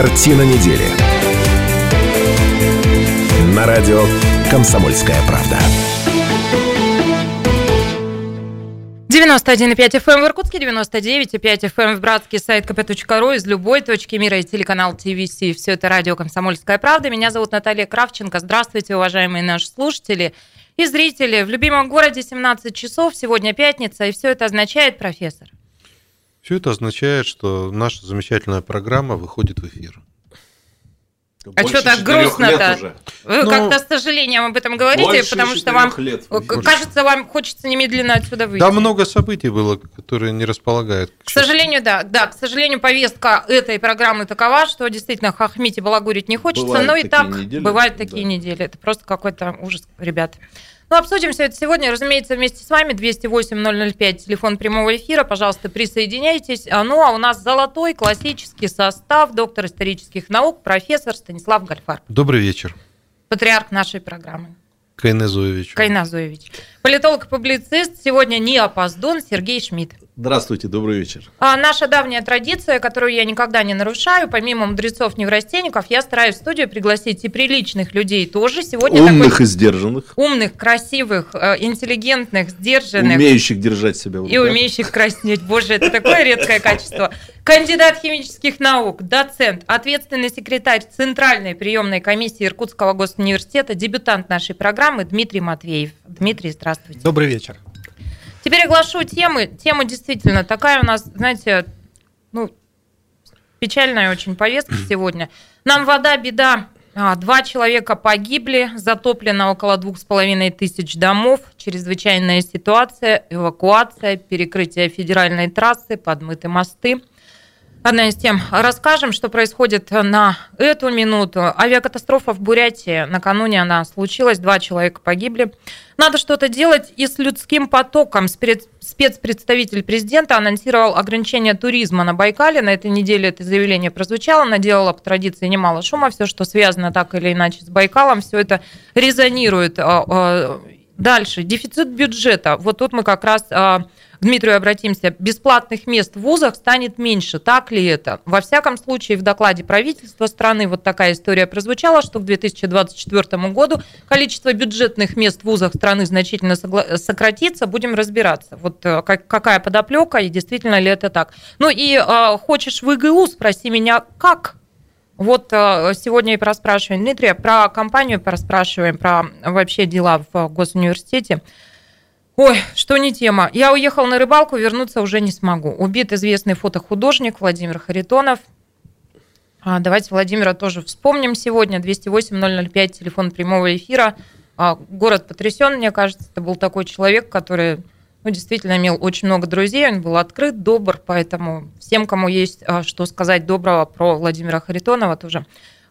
Картина недели. На радио «Комсомольская правда». 91,5 FM эм в Иркутске, 99,5 FM эм в Братске, сайт kp.ru из любой точки мира и телеканал ТВС. Все это радио «Комсомольская правда». Меня зовут Наталья Кравченко. Здравствуйте, уважаемые наши слушатели и зрители. В любимом городе 17 часов, сегодня пятница, и все это означает, профессор? Все это означает, что наша замечательная программа выходит в эфир. А что так грустно-то? Вы ну, как-то с сожалением об этом говорите, потому что вам лет кажется, вам хочется немедленно отсюда выйти. Да, много событий было, которые не располагают. К, к сожалению, да, да, к сожалению, повестка этой программы такова, что действительно хохмить и балагурить не хочется, бывают но и так недели, бывают такие да. недели. Это просто какой-то ужас, ребят. Ну, обсудим все это сегодня, разумеется, вместе с вами. 208-005, телефон прямого эфира. Пожалуйста, присоединяйтесь. А, ну, а у нас золотой классический состав, доктор исторических наук, профессор Станислав Гальфар. Добрый вечер. Патриарх нашей программы. Кайна Зоевич. Кайна Зоевич. Политолог и публицист. Сегодня не опоздон Сергей Шмидт. Здравствуйте, добрый вечер. А наша давняя традиция, которую я никогда не нарушаю, помимо мудрецов неврастенников, я стараюсь в студию пригласить и приличных людей тоже. Сегодня умных такой... и сдержанных. Умных, красивых, э, интеллигентных, сдержанных. Умеющих держать себя. И умеющих краснеть. Боже, это такое редкое качество. Кандидат химических наук, доцент, ответственный секретарь Центральной приемной комиссии Иркутского госуниверситета, дебютант нашей программы Дмитрий Матвеев. Дмитрий, здравствуйте. Добрый вечер. Теперь оглашу темы. Тема действительно такая у нас, знаете, ну, печальная очень повестка сегодня. Нам вода, беда. А, два человека погибли, затоплено около двух с половиной тысяч домов, чрезвычайная ситуация, эвакуация, перекрытие федеральной трассы, подмыты мосты – Одна из тем. Расскажем, что происходит на эту минуту. Авиакатастрофа в Бурятии. Накануне она случилась, два человека погибли. Надо что-то делать и с людским потоком. Спецпредставитель президента анонсировал ограничение туризма на Байкале. На этой неделе это заявление прозвучало. Наделало по традиции немало шума. Все, что связано так или иначе с Байкалом, все это резонирует. А, а, дальше. Дефицит бюджета. Вот тут мы как раз а, к Дмитрию обратимся, бесплатных мест в вузах станет меньше. Так ли это? Во всяком случае, в докладе правительства страны вот такая история прозвучала, что к 2024 году количество бюджетных мест в вузах страны значительно сократится. Будем разбираться, вот э, какая подоплека и действительно ли это так. Ну и э, хочешь в ИГУ, спроси меня, как? Вот э, сегодня и проспрашиваем Дмитрия, про компанию проспрашиваем, про вообще дела в госуниверситете. Ой, что не тема. Я уехал на рыбалку, вернуться уже не смогу. Убит известный фотохудожник Владимир Харитонов. А, давайте Владимира тоже вспомним сегодня. 208-005, телефон прямого эфира. А, город потрясен, мне кажется. Это был такой человек, который ну, действительно имел очень много друзей. Он был открыт, добр, поэтому всем, кому есть а, что сказать доброго про Владимира Харитонова, тоже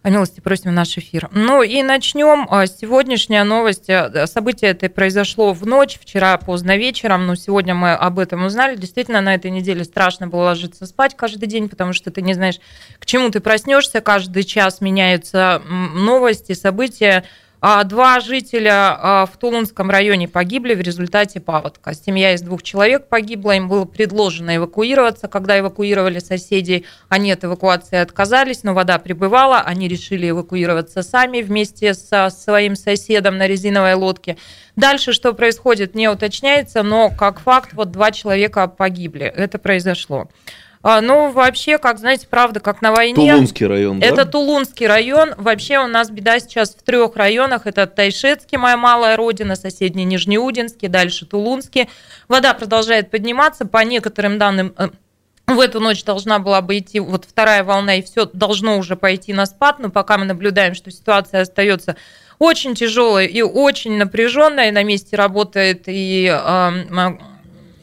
милости просим в наш эфир. Ну и начнем. А, сегодняшняя новость. Э, событие это произошло в ночь, вчера поздно вечером, но сегодня мы об этом узнали. Действительно, на этой неделе страшно было ложиться спать каждый день, потому что ты не знаешь, к чему ты проснешься. Каждый час меняются новости, события. А два жителя а, в Тулунском районе погибли в результате паводка. Семья из двух человек погибла, им было предложено эвакуироваться. Когда эвакуировали соседей, они от эвакуации отказались, но вода прибывала, они решили эвакуироваться сами вместе со своим соседом на резиновой лодке. Дальше что происходит, не уточняется, но как факт, вот два человека погибли. Это произошло. А, ну, вообще, как знаете, правда, как на войне. Тулунский район, Это да? Тулунский район. Вообще у нас беда сейчас в трех районах. Это Тайшетский, моя малая родина, соседний Нижнеудинский, дальше Тулунский. Вода продолжает подниматься. По некоторым данным, э, в эту ночь должна была бы идти вот вторая волна, и все должно уже пойти на спад. Но пока мы наблюдаем, что ситуация остается очень тяжелой и очень напряженной. На месте работает и э,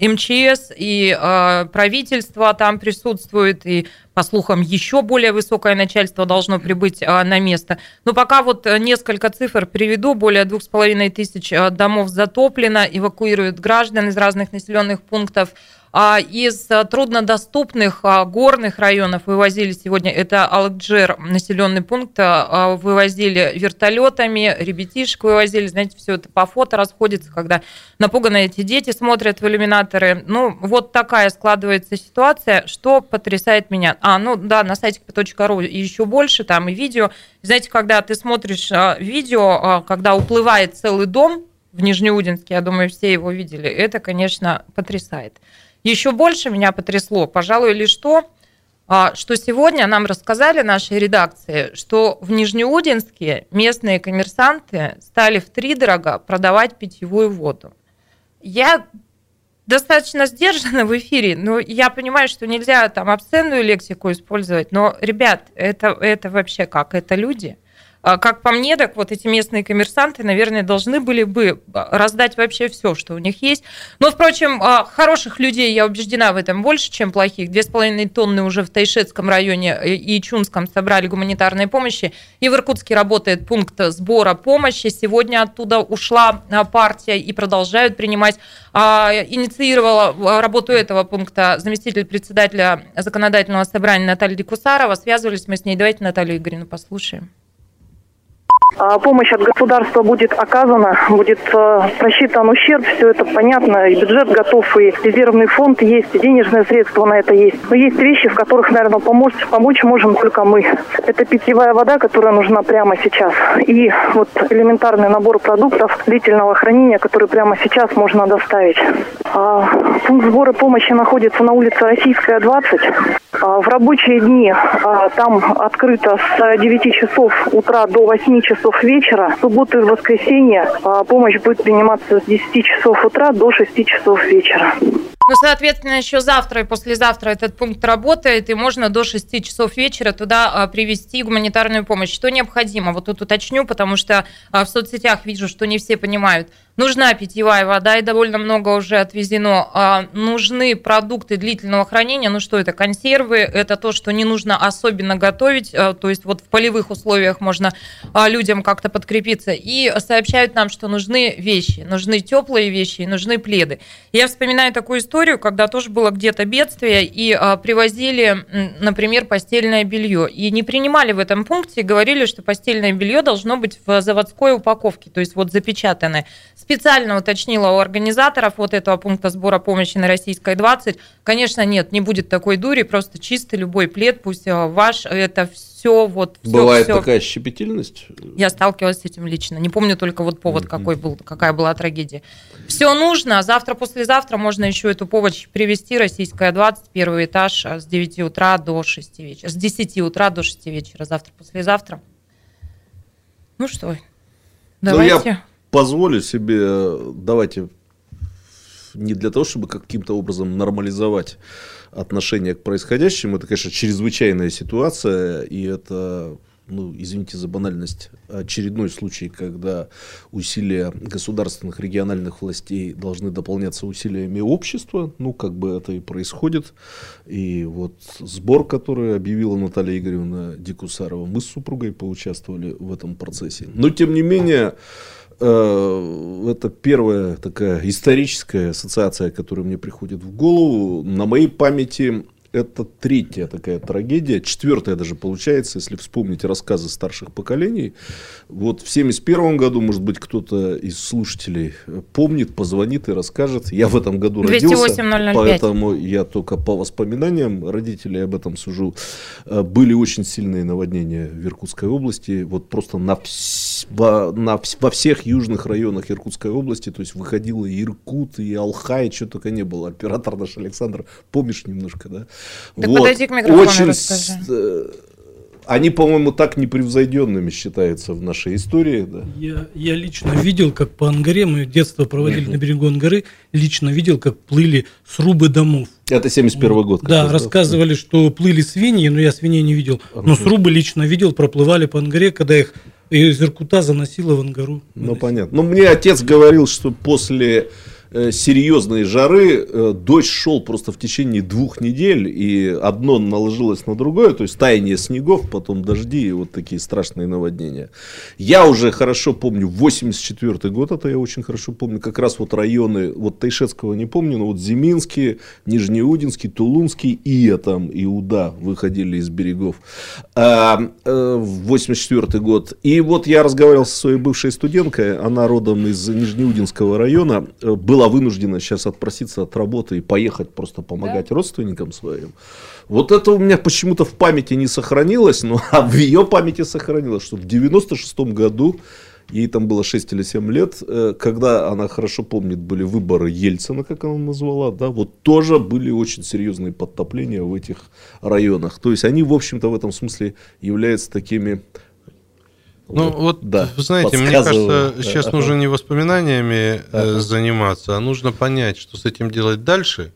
МЧС и э, правительство там присутствует, и, по слухам, еще более высокое начальство должно прибыть э, на место. Но пока вот несколько цифр приведу. Более двух с половиной тысяч домов затоплено, эвакуируют граждан из разных населенных пунктов. А из а, труднодоступных а, горных районов вывозили сегодня, это Алакджер, населенный пункт, а, вывозили вертолетами, ребятишек вывозили, знаете, все это по фото расходится, когда напуганные эти дети смотрят в иллюминаторы. Ну, вот такая складывается ситуация, что потрясает меня. А, ну да, на сайте kp.ru еще больше, там и видео. Знаете, когда ты смотришь видео, когда уплывает целый дом в Нижнеудинске, я думаю, все его видели, это, конечно, потрясает. Еще больше меня потрясло, пожалуй, лишь то, а, что сегодня нам рассказали нашей редакции, что в Нижнеудинске местные коммерсанты стали в три дорого продавать питьевую воду. Я достаточно сдержана в эфире, но я понимаю, что нельзя там обсценную лексику использовать, но, ребят, это, это вообще как? Это люди – как по мне, так вот эти местные коммерсанты, наверное, должны были бы а, раздать вообще все, что у них есть. Но, впрочем, а, хороших людей, я убеждена в этом, больше, чем плохих. Две с половиной тонны уже в Тайшетском районе и Чунском собрали гуманитарной помощи. И в Иркутске работает пункт сбора помощи. Сегодня оттуда ушла партия и продолжают принимать. Инициировала работу этого пункта заместитель председателя законодательного собрания Наталья Декусарова. Связывались мы с ней. Давайте Наталью Игоревну послушаем. А, помощь от государства будет оказана, будет э, просчитан ущерб, все это понятно, и бюджет готов, и резервный фонд есть, и денежные средства на это есть. Но есть вещи, в которых, наверное, помочь, помочь можем только мы. Это питьевая вода, которая нужна прямо сейчас, и вот элементарный набор продуктов длительного хранения, который прямо сейчас можно доставить. А, пункт сбора помощи находится на улице Российская, 20. А, в рабочие дни там открыто с 9 часов утра до 8 часов часов вечера. В субботу и воскресенье а, помощь будет приниматься с 10 часов утра до 6 часов вечера. Ну, соответственно, еще завтра и послезавтра этот пункт работает, и можно до 6 часов вечера туда а, привести гуманитарную помощь. Что необходимо? Вот тут уточню, потому что а, в соцсетях вижу, что не все понимают. Нужна питьевая вода, и довольно много уже отвезено. А, нужны продукты длительного хранения. Ну что это? Консервы. Это то, что не нужно особенно готовить. А, то есть вот в полевых условиях можно а, людям как-то подкрепиться. И сообщают нам, что нужны вещи. Нужны теплые вещи нужны пледы. Я вспоминаю такую историю, когда тоже было где-то бедствие, и привозили, например, постельное белье. И не принимали в этом пункте, говорили, что постельное белье должно быть в заводской упаковке, то есть вот запечатанное Специально уточнила у организаторов вот этого пункта сбора помощи на Российской 20. Конечно, нет, не будет такой дури, просто чистый любой плед, пусть э, ваш, это все вот... Все, Бывает все. такая щепетильность? Я сталкивалась с этим лично. Не помню только вот повод, mm-hmm. какой был, какая была трагедия. Все нужно. Завтра, послезавтра можно еще эту помощь привести. Российская 20, первый этаж а с 9 утра до 6 вечера. С 10 утра до 6 вечера. Завтра, послезавтра. Ну что, давайте... Ну, я позволю себе, давайте, не для того, чтобы каким-то образом нормализовать отношение к происходящему, это, конечно, чрезвычайная ситуация, и это ну, извините за банальность, очередной случай, когда усилия государственных региональных властей должны дополняться усилиями общества, ну, как бы это и происходит. И вот сбор, который объявила Наталья Игоревна Дикусарова, мы с супругой поучаствовали в этом процессе. Но, тем не менее, это первая такая историческая ассоциация, которая мне приходит в голову. На моей памяти это третья такая трагедия, четвертая даже получается, если вспомнить рассказы старших поколений. Вот в 71 году, может быть, кто-то из слушателей помнит, позвонит и расскажет. Я в этом году 208 родился, поэтому я только по воспоминаниям родителей об этом сужу. Э, были очень сильные наводнения в Иркутской области, вот просто на, вс- во, на, во всех южных районах Иркутской области, то есть выходило и Иркут, и Алхай, что только не было. Оператор наш Александр, помнишь немножко, да? Так вот. подойди к микрофону Очень расскажи. Э, они, по-моему, так непревзойденными считаются в нашей истории. Да? Я, я лично видел, как по Ангаре, мы детство проводили на берегу Ангары, лично видел, как плыли срубы домов. Это 71 год. Да, раз, рассказывали, да? что плыли свиньи, но я свиней не видел. Но срубы лично видел, проплывали по Ангаре, когда их из Иркута заносило в Ангару. Ну, понятно. Ну, мне отец говорил, что после серьезной жары э, дождь шел просто в течение двух недель, и одно наложилось на другое, то есть таяние снегов, потом дожди и вот такие страшные наводнения. Я уже хорошо помню, 84 год, это я очень хорошо помню, как раз вот районы, вот Тайшетского не помню, но вот Зиминский, Нижнеудинский, Тулунский и там Иуда выходили из берегов. А, э, 84 год. И вот я разговаривал со своей бывшей студенткой, она родом из Нижнеудинского района, э, была вынуждена сейчас отпроситься от работы и поехать просто помогать да? родственникам своим. Вот это у меня почему-то в памяти не сохранилось, но а в ее памяти сохранилось, что в 96 году Ей там было 6 или 7 лет, э, когда она хорошо помнит, были выборы Ельцина, как она назвала, да, вот тоже были очень серьезные подтопления в этих районах. То есть они, в общем-то, в этом смысле являются такими ну вот, вот да, вы знаете, мне кажется, сейчас нужно не воспоминаниями э, заниматься, а нужно понять, что с этим делать дальше.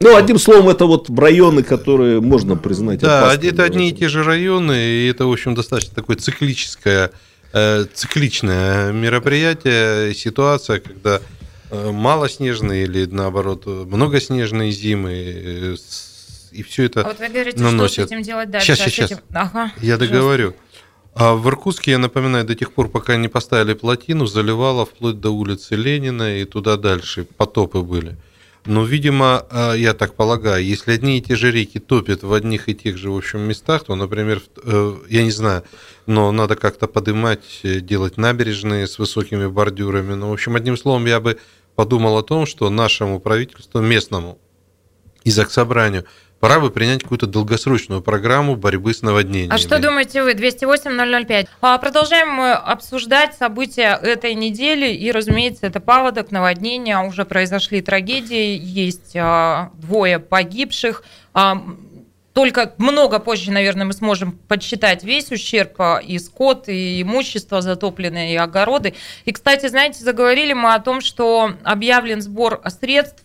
Ну, одним словом, это вот районы, которые можно признать Да, это одни и те же районы, и это, в общем, достаточно такое циклическое Э, цикличное мероприятие, ситуация, когда э, малоснежные или наоборот многоснежные зимы и все это а вот вы говорите, наносит. что с этим делать дальше? Сейчас, сейчас, сейчас. Ага, я договорю. А в Иркутске, я напоминаю, до тех пор, пока не поставили плотину, заливало вплоть до улицы Ленина и туда дальше. Потопы были. Но, видимо, я так полагаю, если одни и те же реки топят в одних и тех же, в общем, местах, то, например, я не знаю, но надо как-то поднимать, э, делать набережные с высокими бордюрами. Ну, в общем, одним словом, я бы подумал о том, что нашему правительству, местному и Заксобранию, пора бы принять какую-то долгосрочную программу борьбы с наводнениями. А что думаете вы? 208-005. А, продолжаем мы обсуждать события этой недели. И, разумеется, это паводок, наводнения. Уже произошли трагедии. Есть а, двое погибших. А, только много позже, наверное, мы сможем подсчитать весь ущерб а, и скот, и имущество затопленное, и огороды. И, кстати, знаете, заговорили мы о том, что объявлен сбор средств.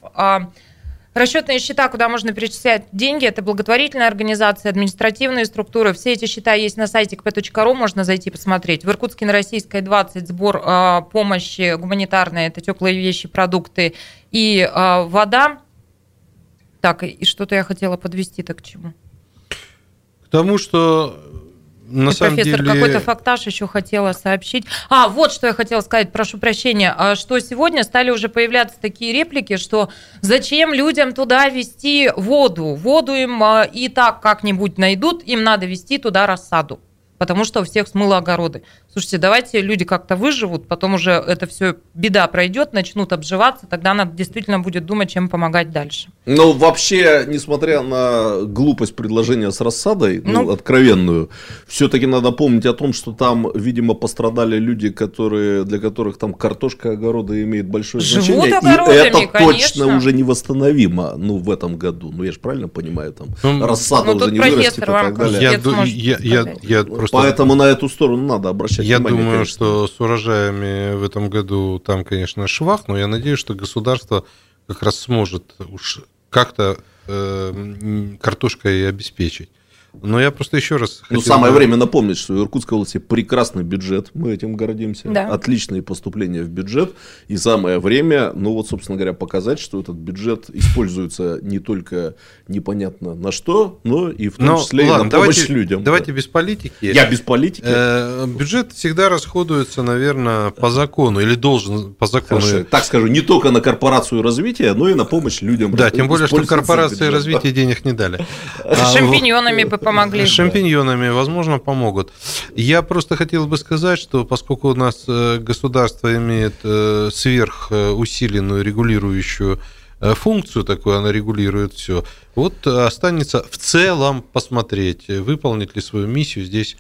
Расчетные счета, куда можно перечислять деньги, это благотворительная организация, административные структуры. Все эти счета есть на сайте kp.ru, можно зайти посмотреть. В Иркутске на Российской 20 сбор э, помощи гуманитарной, это теплые вещи, продукты и э, вода. Так, и что-то я хотела подвести так к чему? К тому, что на и самом профессор, деле... какой-то фактаж еще хотела сообщить. А, вот что я хотела сказать, прошу прощения, а что сегодня стали уже появляться такие реплики, что зачем людям туда вести воду? Воду им а, и так как-нибудь найдут, им надо вести туда рассаду потому что у всех смыло огороды. Слушайте, давайте люди как-то выживут, потом уже это все беда пройдет, начнут обживаться, тогда надо действительно будет думать, чем помогать дальше. Ну, вообще, несмотря на глупость предложения с рассадой, ну, ну откровенную, все-таки надо помнить о том, что там, видимо, пострадали люди, которые, для которых там картошка огорода имеет большое Живут значение. И это конечно. точно уже невосстановимо, ну, в этом году. Ну, я же правильно понимаю, там ну, рассада ну, уже не вырастет и так далее. Я, я, я, я просто... Поэтому на эту сторону надо обращать я внимание. Я думаю, конечно. что с урожаями в этом году там, конечно, швах, но я надеюсь, что государство как раз сможет уж как-то э, картошкой обеспечить. Но я просто еще раз Ну, самое бы... время напомнить, что в Иркутской области прекрасный бюджет, мы этим гордимся. Да. Отличные поступления в бюджет. И самое время, ну вот, собственно говоря, показать, что этот бюджет используется не только непонятно на что, но и в том но, числе ладно, и на помощь давайте, людям. Давайте да. без политики. Я без политики. Э, бюджет всегда расходуется, наверное, по закону, или должен по закону. Хорошо. Так скажу, не только на корпорацию развития, но и на помощь людям. Да, тем более, что корпорации развития денег не дали. Шампиньонами помогли. Шампиньонами, возможно, помогут. Я просто хотел бы сказать, что поскольку у нас э, государство имеет э, сверхусиленную регулирующую э, функцию такую, она регулирует все. Вот останется в целом посмотреть, выполнит ли свою миссию здесь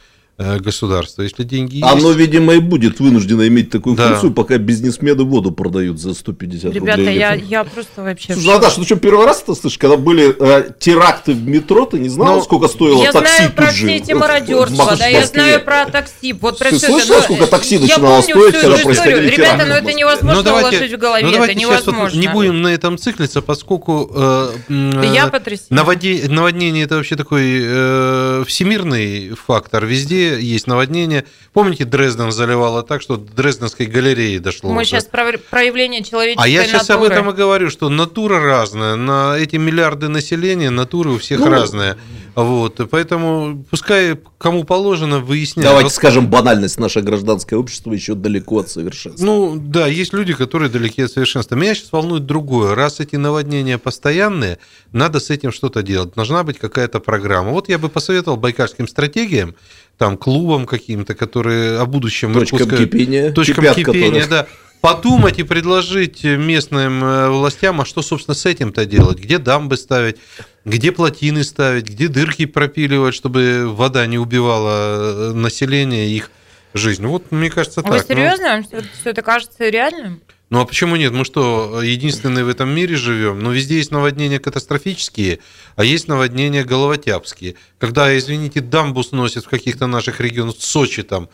государства. Если деньги есть... Оно, видимо, и будет вынуждено иметь такую да. функцию, пока бизнесмены воду продают за 150 Ребята, рублей. Ребята, я, я просто вообще... Слушай, Наташа, ну что, первый раз это слышишь? Когда были э, теракты в метро, ты не знал, Но... сколько стоило я такси знаю про все эти мародерства, да, я знаю про такси. Вот про ты все слышал, это, сколько такси начинало стоить, когда происходили Ребята, но ну это невозможно ну, давайте, уложить в голове, ну, давайте это невозможно. Вот не будем на этом циклиться, поскольку э, я э, наводнение это вообще такой э, всемирный фактор. Везде есть наводнение. Помните, Дрезден заливало так, что до Дрезденской галереи дошло. Мы уже? сейчас про проявление человеческой А я сейчас об натуры. этом и говорю, что натура разная. На эти миллиарды населения натуры у всех Ну, разные. Вот, поэтому пускай кому положено выяснять. Давайте Вот, скажем, банальность. Наше гражданское общество еще далеко от совершенства. Ну, да, есть люди, которые далеки от совершенства. Меня сейчас волнует другое. Раз эти наводнения постоянные, надо с этим что-то делать. Должна быть какая-то программа. Вот я бы посоветовал байкальским стратегиям, там, клубам каким-то, которые о будущем... Точкам Иркутска- кипения. точкам кипят кипения, которые. да. Подумать и предложить местным э, властям, а что, собственно, с этим-то делать? Где дамбы ставить, где плотины ставить, где дырки пропиливать, чтобы вода не убивала э, население и их жизнь. Вот, мне кажется, Вы так. Ну, серьезно? Вам все это кажется реальным? Ну а почему нет? Мы что, единственные в этом мире живем? Ну везде есть наводнения катастрофические, а есть наводнения головотяпские. Когда, извините, дамбу сносят в каких-то наших регионах, в Сочи там,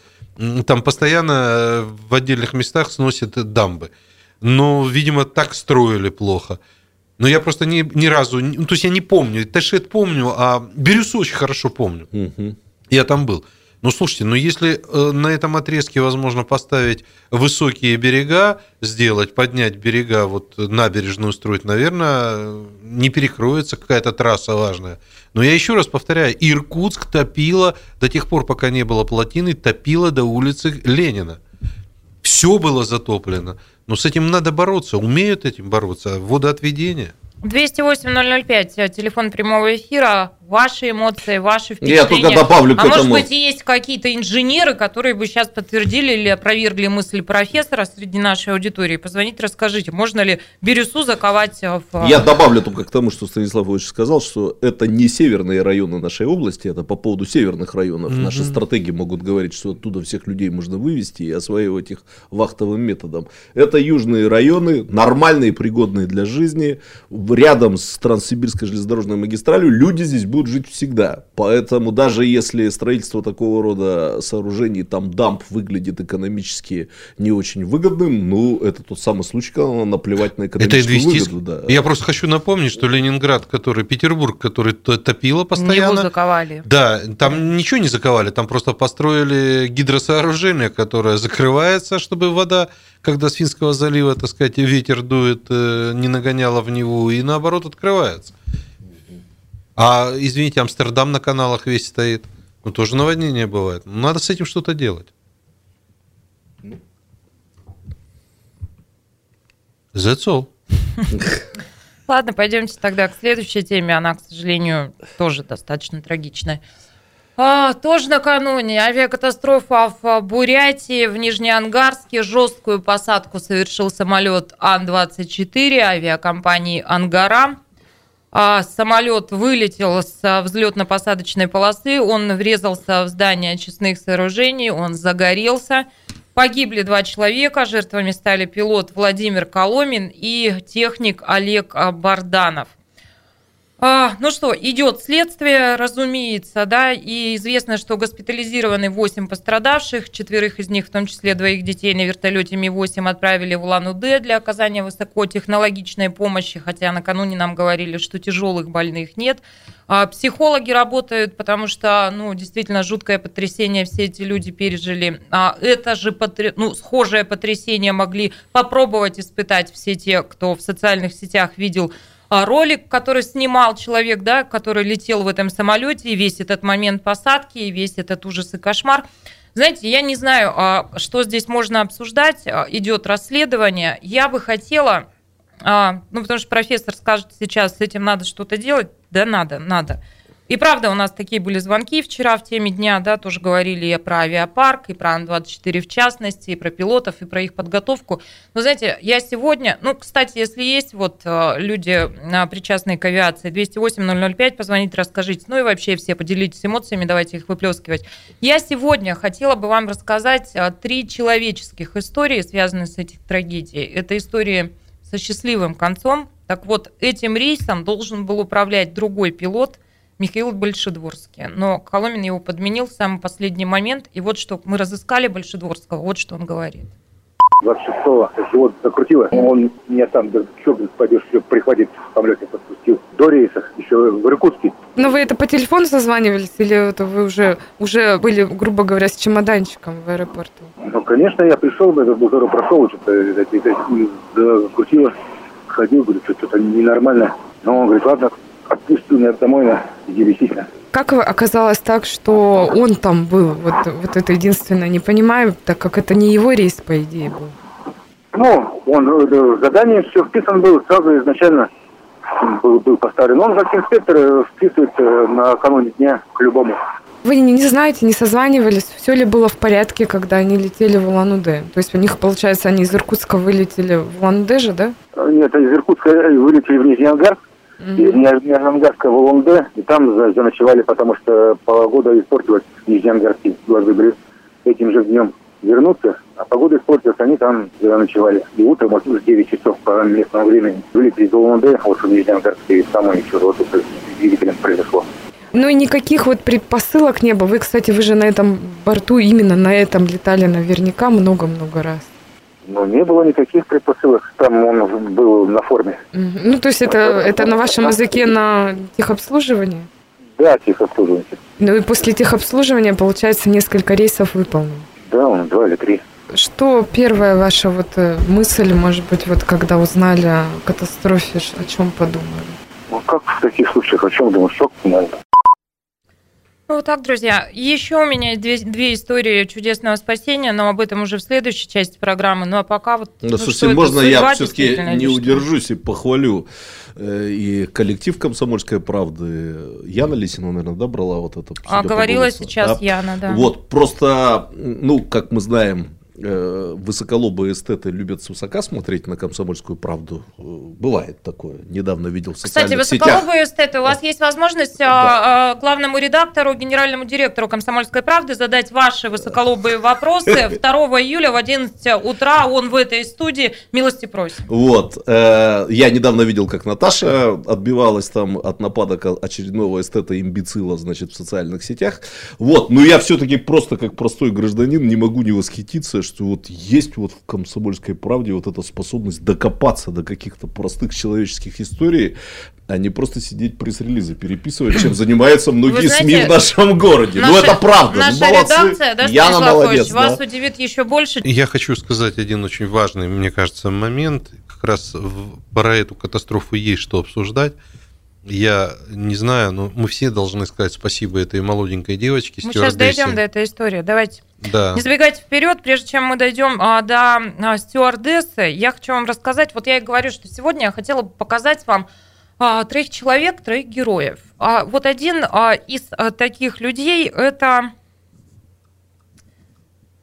там постоянно э, в отдельных местах сносят дамбы. Но, видимо, так строили плохо. Но я просто ни, ни разу, ну, то есть я не помню, Ташет помню, а Бирюсу очень хорошо помню. Мгм. Я там был. Ну, слушайте, ну если э, на этом отрезке возможно поставить высокие берега, сделать, поднять берега, вот набережную устроить, наверное, не перекроется какая-то трасса важная. Но я еще раз повторяю, Иркутск топило до тех пор, пока не было плотины, топило до улицы Ленина. Все было затоплено. Но с этим надо бороться. Умеют этим бороться. Водоотведение. 208-005, э, телефон прямого эфира. Ваши эмоции, ваши Я впечатления. только добавлю к а может быть, есть какие-то инженеры, которые бы сейчас подтвердили или опровергли мысль профессора среди нашей аудитории? Позвоните, расскажите, можно ли Бирюсу заковать э, в... Я добавлю только к тому, что Станислав Ильич сказал, что это не северные районы нашей области, это по поводу северных районов. Мгм. Наши стратеги могут говорить, что оттуда всех людей можно вывести и осваивать их вахтовым методом. Это южные районы, нормальные, пригодные для жизни. Рядом с Транссибирской железнодорожной магистралью люди здесь будут жить всегда. Поэтому даже если строительство такого рода сооружений, там дамп выглядит экономически не очень выгодным, ну, это тот самый случай, когда наплевать на Это экономическую инвестиции. выгоду. Да. Я просто хочу напомнить, что Ленинград, который Петербург, который топило постоянно. заковали. Да, там ничего не заковали, там просто построили гидросооружение, которое закрывается, чтобы вода, когда с Финского залива, так сказать, ветер дует, э, не нагоняла в него, и наоборот открывается. А, извините, Амстердам на каналах весь стоит. Ну, тоже наводнение бывает. Ну, Надо с этим что-то делать. That's all. Ладно, пойдемте тогда к следующей теме. Она, к сожалению, тоже достаточно трагичная. А, тоже накануне авиакатастрофа в Бурятии, в Нижнеангарске. Жесткую посадку совершил самолет Ан-24 авиакомпании «Ангара». А, самолет вылетел с взлетно-посадочной полосы, он врезался в здание очистных сооружений, он загорелся. Погибли два человека, жертвами стали пилот Владимир Коломин и техник Олег а, Барданов. А, ну что, идет следствие, разумеется, да, и известно, что госпитализированы 8 пострадавших, четверых из них, в том числе двоих детей на вертолете Ми-8 отправили в Улан-Удэ для оказания высокотехнологичной помощи, хотя накануне нам говорили, что тяжелых больных нет. А, психологи работают, потому что, ну, действительно, жуткое потрясение все эти люди пережили. А, это же, потр- ну, схожее потрясение могли попробовать испытать все те, кто в социальных сетях видел ролик, который снимал человек, да, который летел в этом самолете, и весь этот момент посадки, и весь этот ужас и кошмар. Знаете, я не знаю, а, что здесь можно обсуждать. А, Идет расследование. Я бы хотела, а, ну, потому что профессор скажет сейчас, с этим надо что-то делать. Да, надо, надо. И правда, у нас такие были звонки вчера в теме дня, да, тоже говорили и про авиапарк, и про Ан-24 в частности, и про пилотов, и про их подготовку. Но знаете, я сегодня, ну, кстати, если есть вот э, люди, э, причастные к авиации, 208-005, позвоните, расскажите. Ну и вообще все поделитесь эмоциями, давайте их выплескивать. Я сегодня хотела бы вам рассказать э, три человеческих истории, связанные с этих трагедией. Это истории со счастливым концом. Так вот, этим рейсом должен был управлять другой пилот, Михаил Большедворский. Но Коломин его подменил в самый последний момент. И вот что мы разыскали Большедворского, вот что он говорит. 26-го, живот закрутило. Он меня там, что, говорит, пойдешь, все, прихватит, самолете подпустил. До рейса, еще в Иркутске. Но вы это по телефону созванивались или это вы уже, уже были, грубо говоря, с чемоданчиком в аэропорту? Ну, конечно, я пришел, этот бузору прошел, что-то это, это, это, закрутило. Ходил, говорю, что-то ненормально. Но он говорит, ладно, меня домой, на». Как оказалось так, что он там был? Вот, вот это единственное, не понимаю, так как это не его рейс, по идее, был. Ну, он э, в задании все вписан был сразу изначально был, был поставлен. Он как инспектор э, вписывается накануне дня к любому. Вы не, не знаете, не созванивались, все ли было в порядке, когда они летели в Улан-Удэ? То есть у них, получается, они из Иркутска вылетели в Улан-Удэ же, да? Нет, из Иркутска вылетели в Нижний Ангарск, Из Нижнеангарска в Улан-Удэ, и там за- заночевали, потому что погода испортилась в Нижнеангарске. Должны были этим же днем вернуться, а погода испортилась, они там заночевали. И утром, вот в 9 часов по местному времени, вылетели из Улан-Удэ, вот в Нижнеангарске, и там что-то вот это с двигателем произошло. Ну и никаких вот предпосылок не было. Вы, кстати, вы же на этом борту, именно на этом летали наверняка много-много раз. Но не было никаких предпосылок. Там он был на форме. Ну, то есть это, это на вашем языке на техобслуживание? Да, техобслуживание. Ну и после техобслуживания, получается, несколько рейсов выполнен. Да, он два или три. Что первая ваша вот э, мысль, может быть, вот когда узнали о катастрофе, о чем подумали? Ну как в таких случаях? О чем думаю? Шок, наверное. Ну, вот так, друзья. Еще у меня есть две, две истории чудесного спасения, но об этом уже в следующей части программы. Ну, а пока вот... Ну, ну, слушайте, можно я все-таки не удержусь и похвалю э, и коллектив «Комсомольской правды». Яна Лисина, наверное, да, брала вот это? А говорила сейчас да? Яна, да. Вот, просто, ну, как мы знаем, э, высоколобые эстеты любят свысока смотреть на «Комсомольскую правду». Э, Бывает такое. Недавно видел в Кстати, социальных сетях. высоколобые эстеты, у вас есть возможность а, а, главному редактору, генеральному директору «Комсомольской правды» задать ваши высоколобые вопросы. 2 июля в 11 утра он в этой студии. Милости просим. Вот. э, я недавно видел, как Наташа отбивалась там от нападок очередного эстета-имбецила, значит, в социальных сетях. Вот. Но я все-таки просто как простой гражданин не могу не восхититься, что вот есть вот в комсомольской правде вот эта способность докопаться до каких-то простых человеческих историй, а не просто сидеть пресс-релизы переписывать, чем занимаются многие знаете, СМИ в нашем городе. ну Наша- это правда. Наша ну, молодцы. редакция, да, Яна молодец. Ильич, вас да. удивит еще больше. Я хочу сказать один очень важный, мне кажется, момент. Как раз в- про эту катастрофу есть что обсуждать. Я не знаю, но мы все должны сказать спасибо этой молоденькой девочке. Мы сейчас дойдем до этой истории. Давайте. Да. Не забегайте вперед, прежде чем мы дойдем а, до а, стюардессы, я хочу вам рассказать, вот я и говорю, что сегодня я хотела бы показать вам а, троих человек, троих героев. А, вот один а, из а, таких людей это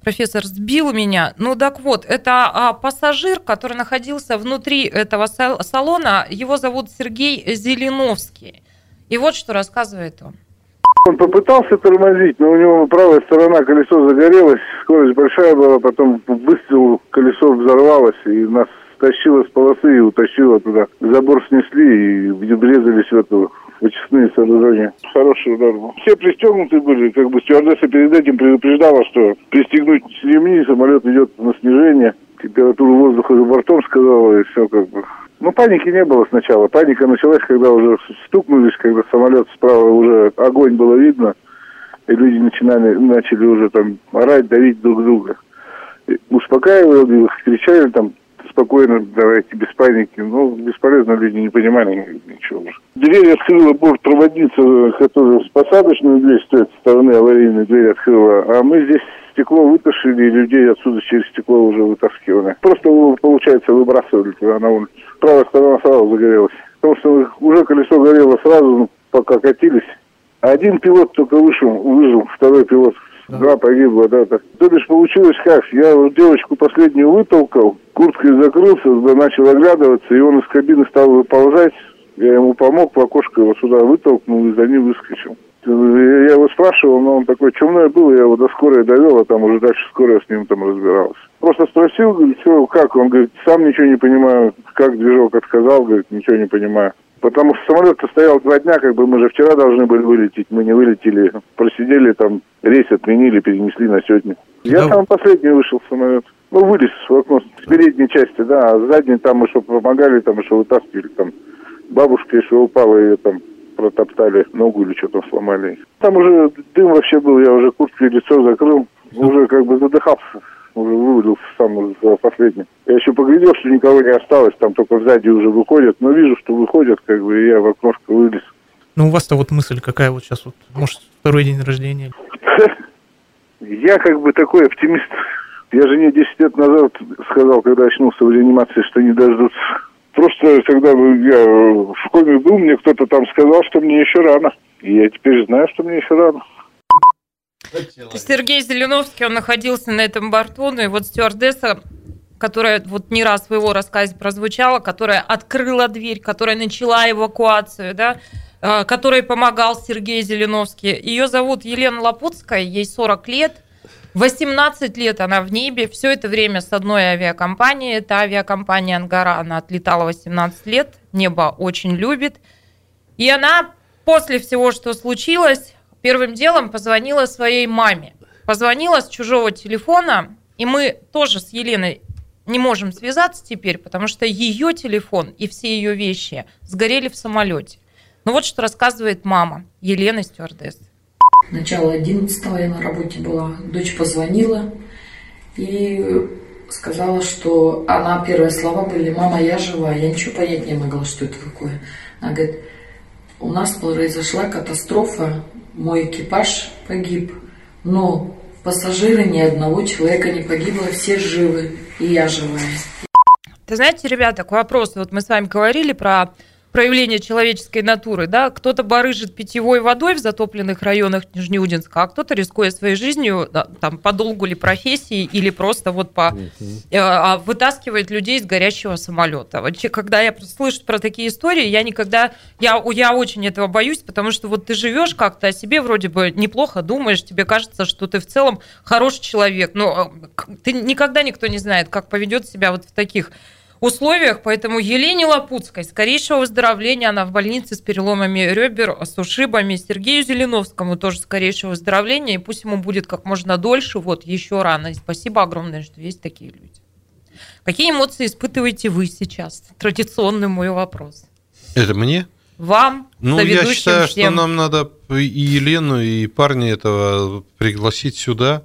профессор сбил меня. Ну так вот, это а, пассажир, который находился внутри этого сал- салона. Его зовут Сергей Зеленовский. И вот что рассказывает он. Он попытался тормозить, но у него правая сторона колесо загорелось, скорость большая была, потом выстрел, колесо взорвалось и нас тащило с полосы и утащило туда. Забор снесли и врезались в эту в очистные сооружения. Хороший удар был. Все пристегнуты были, как бы стюардесса перед этим предупреждала, что пристегнуть ремни, самолет идет на снижение. Температуру воздуха за бортом сказала, и все как бы. Ну, паники не было сначала. Паника началась, когда уже стукнулись, когда самолет справа уже огонь было видно, и люди начинали, начали уже там орать, давить друг друга. И успокаивали их, кричали там спокойно, давайте, без паники. Ну, бесполезно, люди не понимали ничего уже. Дверь открыла бортпроводница, которая с посадочную дверь с той стороны аварийной дверь открыла, а мы здесь стекло вытащили, и людей отсюда через стекло уже вытаскивали. Просто, получается, выбрасывали туда на улицу. Правая сторона сразу загорелась. Потому что уже колесо горело сразу, ну, пока катились. А Один пилот только вышел, выжил, второй пилот Два погибло, да. Так. То бишь получилось как? Я девочку последнюю вытолкал, курткой закрылся, да, начал оглядываться, и он из кабины стал выползать. Я ему помог, в окошко его сюда вытолкнул и за ним выскочил. Я его спрашивал, но он такой чумной был, я его до скорой довел, а там уже дальше скорая с ним там разбиралась. Просто спросил, говорит, что, как? Он говорит, сам ничего не понимаю, как движок отказал, говорит, ничего не понимаю. Потому что самолет стоял два дня, как бы мы же вчера должны были вылететь, мы не вылетели, просидели там, рейс отменили, перенесли на сегодня. Я Да. там последний вышел в самолет. Ну, вылез в окно с передней части, да, а с задней там мы что помогали, там еще вытаскивали, там бабушка еще упала, ее там протоптали ногу или что там сломали. Там уже дым вообще был, я уже куртку и лицо закрыл, уже как бы задыхался, уже вывалился сам за последний. Я еще поглядел, что никого не осталось, там только сзади уже выходят, но вижу, что выходят, как бы, и я в окошко вылез. Ну, у вас-то вот мысль какая вот сейчас, вот, может, второй день рождения? Я как бы такой оптимист. Я жене 10 лет назад сказал, когда очнулся в реанимации, что не дождутся. Просто когда бы я в коме был, мне кто-то там сказал, что мне еще рано. И я теперь знаю, что мне еще рано. Сергей Зеленовский, он находился на этом борту, ну и вот стюардесса, которая вот не раз в его рассказе прозвучала, которая открыла дверь, которая начала эвакуацию, да, э, которой помогал Сергей Зеленовский. Ее зовут Елена Лапутская, ей 40 лет. 18 лет она в небе, все это время с одной авиакомпанией, это авиакомпания «Ангара», она отлетала 18 лет, небо очень любит. И она после всего, что случилось, первым делом позвонила своей маме. Позвонила с чужого телефона, и мы тоже с Еленой не можем связаться теперь, потому что ее телефон и все ее вещи сгорели в самолете. Ну вот что рассказывает мама Елены стюардессы. Начало 11 я на работе была. Дочь позвонила и сказала, что она, первые слова были, мама, я жива. Я ничего понять не могла, что это такое. Она говорит, у нас произошла катастрофа, мой экипаж погиб, но пассажиры ни одного человека не погибло, все живы, и я живая. Ты знаете, ребята, к вопросу, вот мы с вами говорили про проявление человеческой натуры, да, кто-то барыжит питьевой водой в затопленных районах Нижнеудинска, а кто-то, рискуя своей жизнью, да, там, по долгу ли профессии или просто вот по, э, а, вытаскивает людей из горящего самолета. Вот че- когда я слышу про такие истории, я никогда, я, я очень этого боюсь, потому что вот ты живешь как-то о себе вроде бы неплохо думаешь, тебе кажется, что ты в целом хороший человек, но э, ты никогда никто не знает, как поведет себя вот в таких условиях, поэтому Елене Лапутской скорейшего выздоровления, она в больнице с переломами ребер, с ушибами, Сергею Зеленовскому тоже скорейшего выздоровления, и пусть ему будет как можно дольше, вот еще рано. И спасибо огромное, что есть такие люди. Какие эмоции испытываете вы сейчас? Традиционный мой вопрос. Это мне? Вам, Ну, я считаю, всем. что нам надо и Елену, и парня этого пригласить сюда.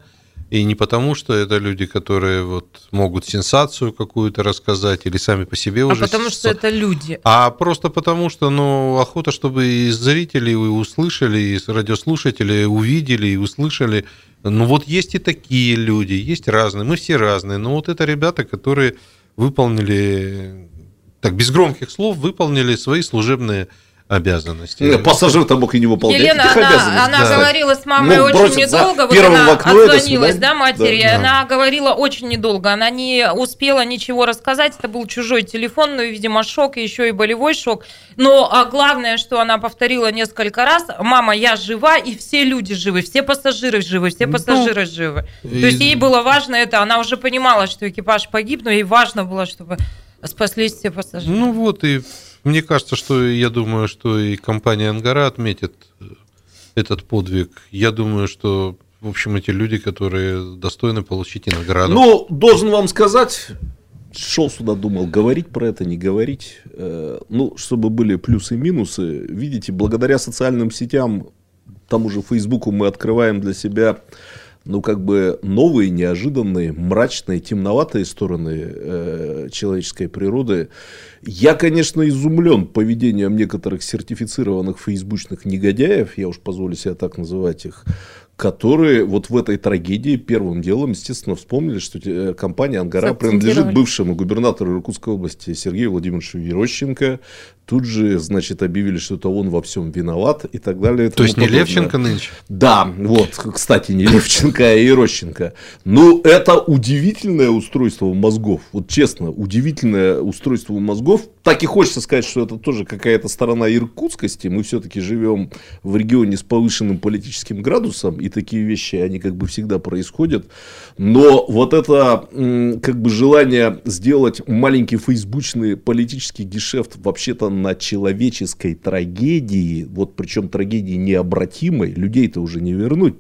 И не потому, что это люди, которые вот могут сенсацию какую-то рассказать или сами по себе А уже... потому что это люди. А просто потому, что, ну, охота, чтобы и зрители и услышали, и радиослушатели увидели и услышали. Ну, вот есть и такие люди, есть разные, мы все разные. Но вот это ребята, которые выполнили, так, без громких слов, выполнили свои служебные обязанности. Э, Пассажир-то мог и не выполнять Елена, этих она, обязанностей. она Да. говорила с мамой Мог очень недолго, вот она окно, отзвонилась, да, матери, Да. она говорила очень недолго, она не успела ничего рассказать, это был чужой телефон, ну, и, видимо, шок, и еще и болевой шок, но а главное, что она повторила несколько раз, мама, я жива, и все люди живы, все пассажиры живы, все Ну, пассажиры живы. и- То есть ей было важно это, она уже понимала, что экипаж погиб, но ей важно было, чтобы спаслись все пассажиры. Ну вот, и мне кажется, что я думаю, что и компания Ангара отметит э, этот подвиг. Я думаю, что, в общем, эти люди, которые достойны получить и награду. Ну, должен вам сказать, шел сюда, думал, говорить про это, не говорить. Э, Ну, чтобы были плюсы и минусы. Видите, благодаря социальным сетям, тому же Фейсбуку мы открываем для себя ну, как бы новые, неожиданные, мрачные, темноватые стороны э, человеческой природы. Я, конечно, изумлен поведением некоторых сертифицированных фейсбучных негодяев, я уж позволю себе так называть их, которые вот в этой трагедии первым делом, естественно, вспомнили, что э, компания «Ангара» принадлежит бывшему губернатору Иркутской области Сергею Владимировичу Ерощенко. Тут же, значит, объявили, что это он во всем виноват и так далее. и То есть не подобное. Левченко нынче? Да, вот, кстати, не Левченко, а Ерощенко. Ну, это удивительное устройство мозгов. Вот честно, удивительное устройство мозгов так и хочется сказать, что это тоже какая-то сторона иркутскости. Мы все-таки живем в регионе с повышенным политическим градусом, и такие вещи, они как бы всегда происходят. Но вот это как бы желание сделать маленький фейсбучный политический гешефт вообще-то на человеческой трагедии, вот причем трагедии необратимой, людей-то уже не вернуть.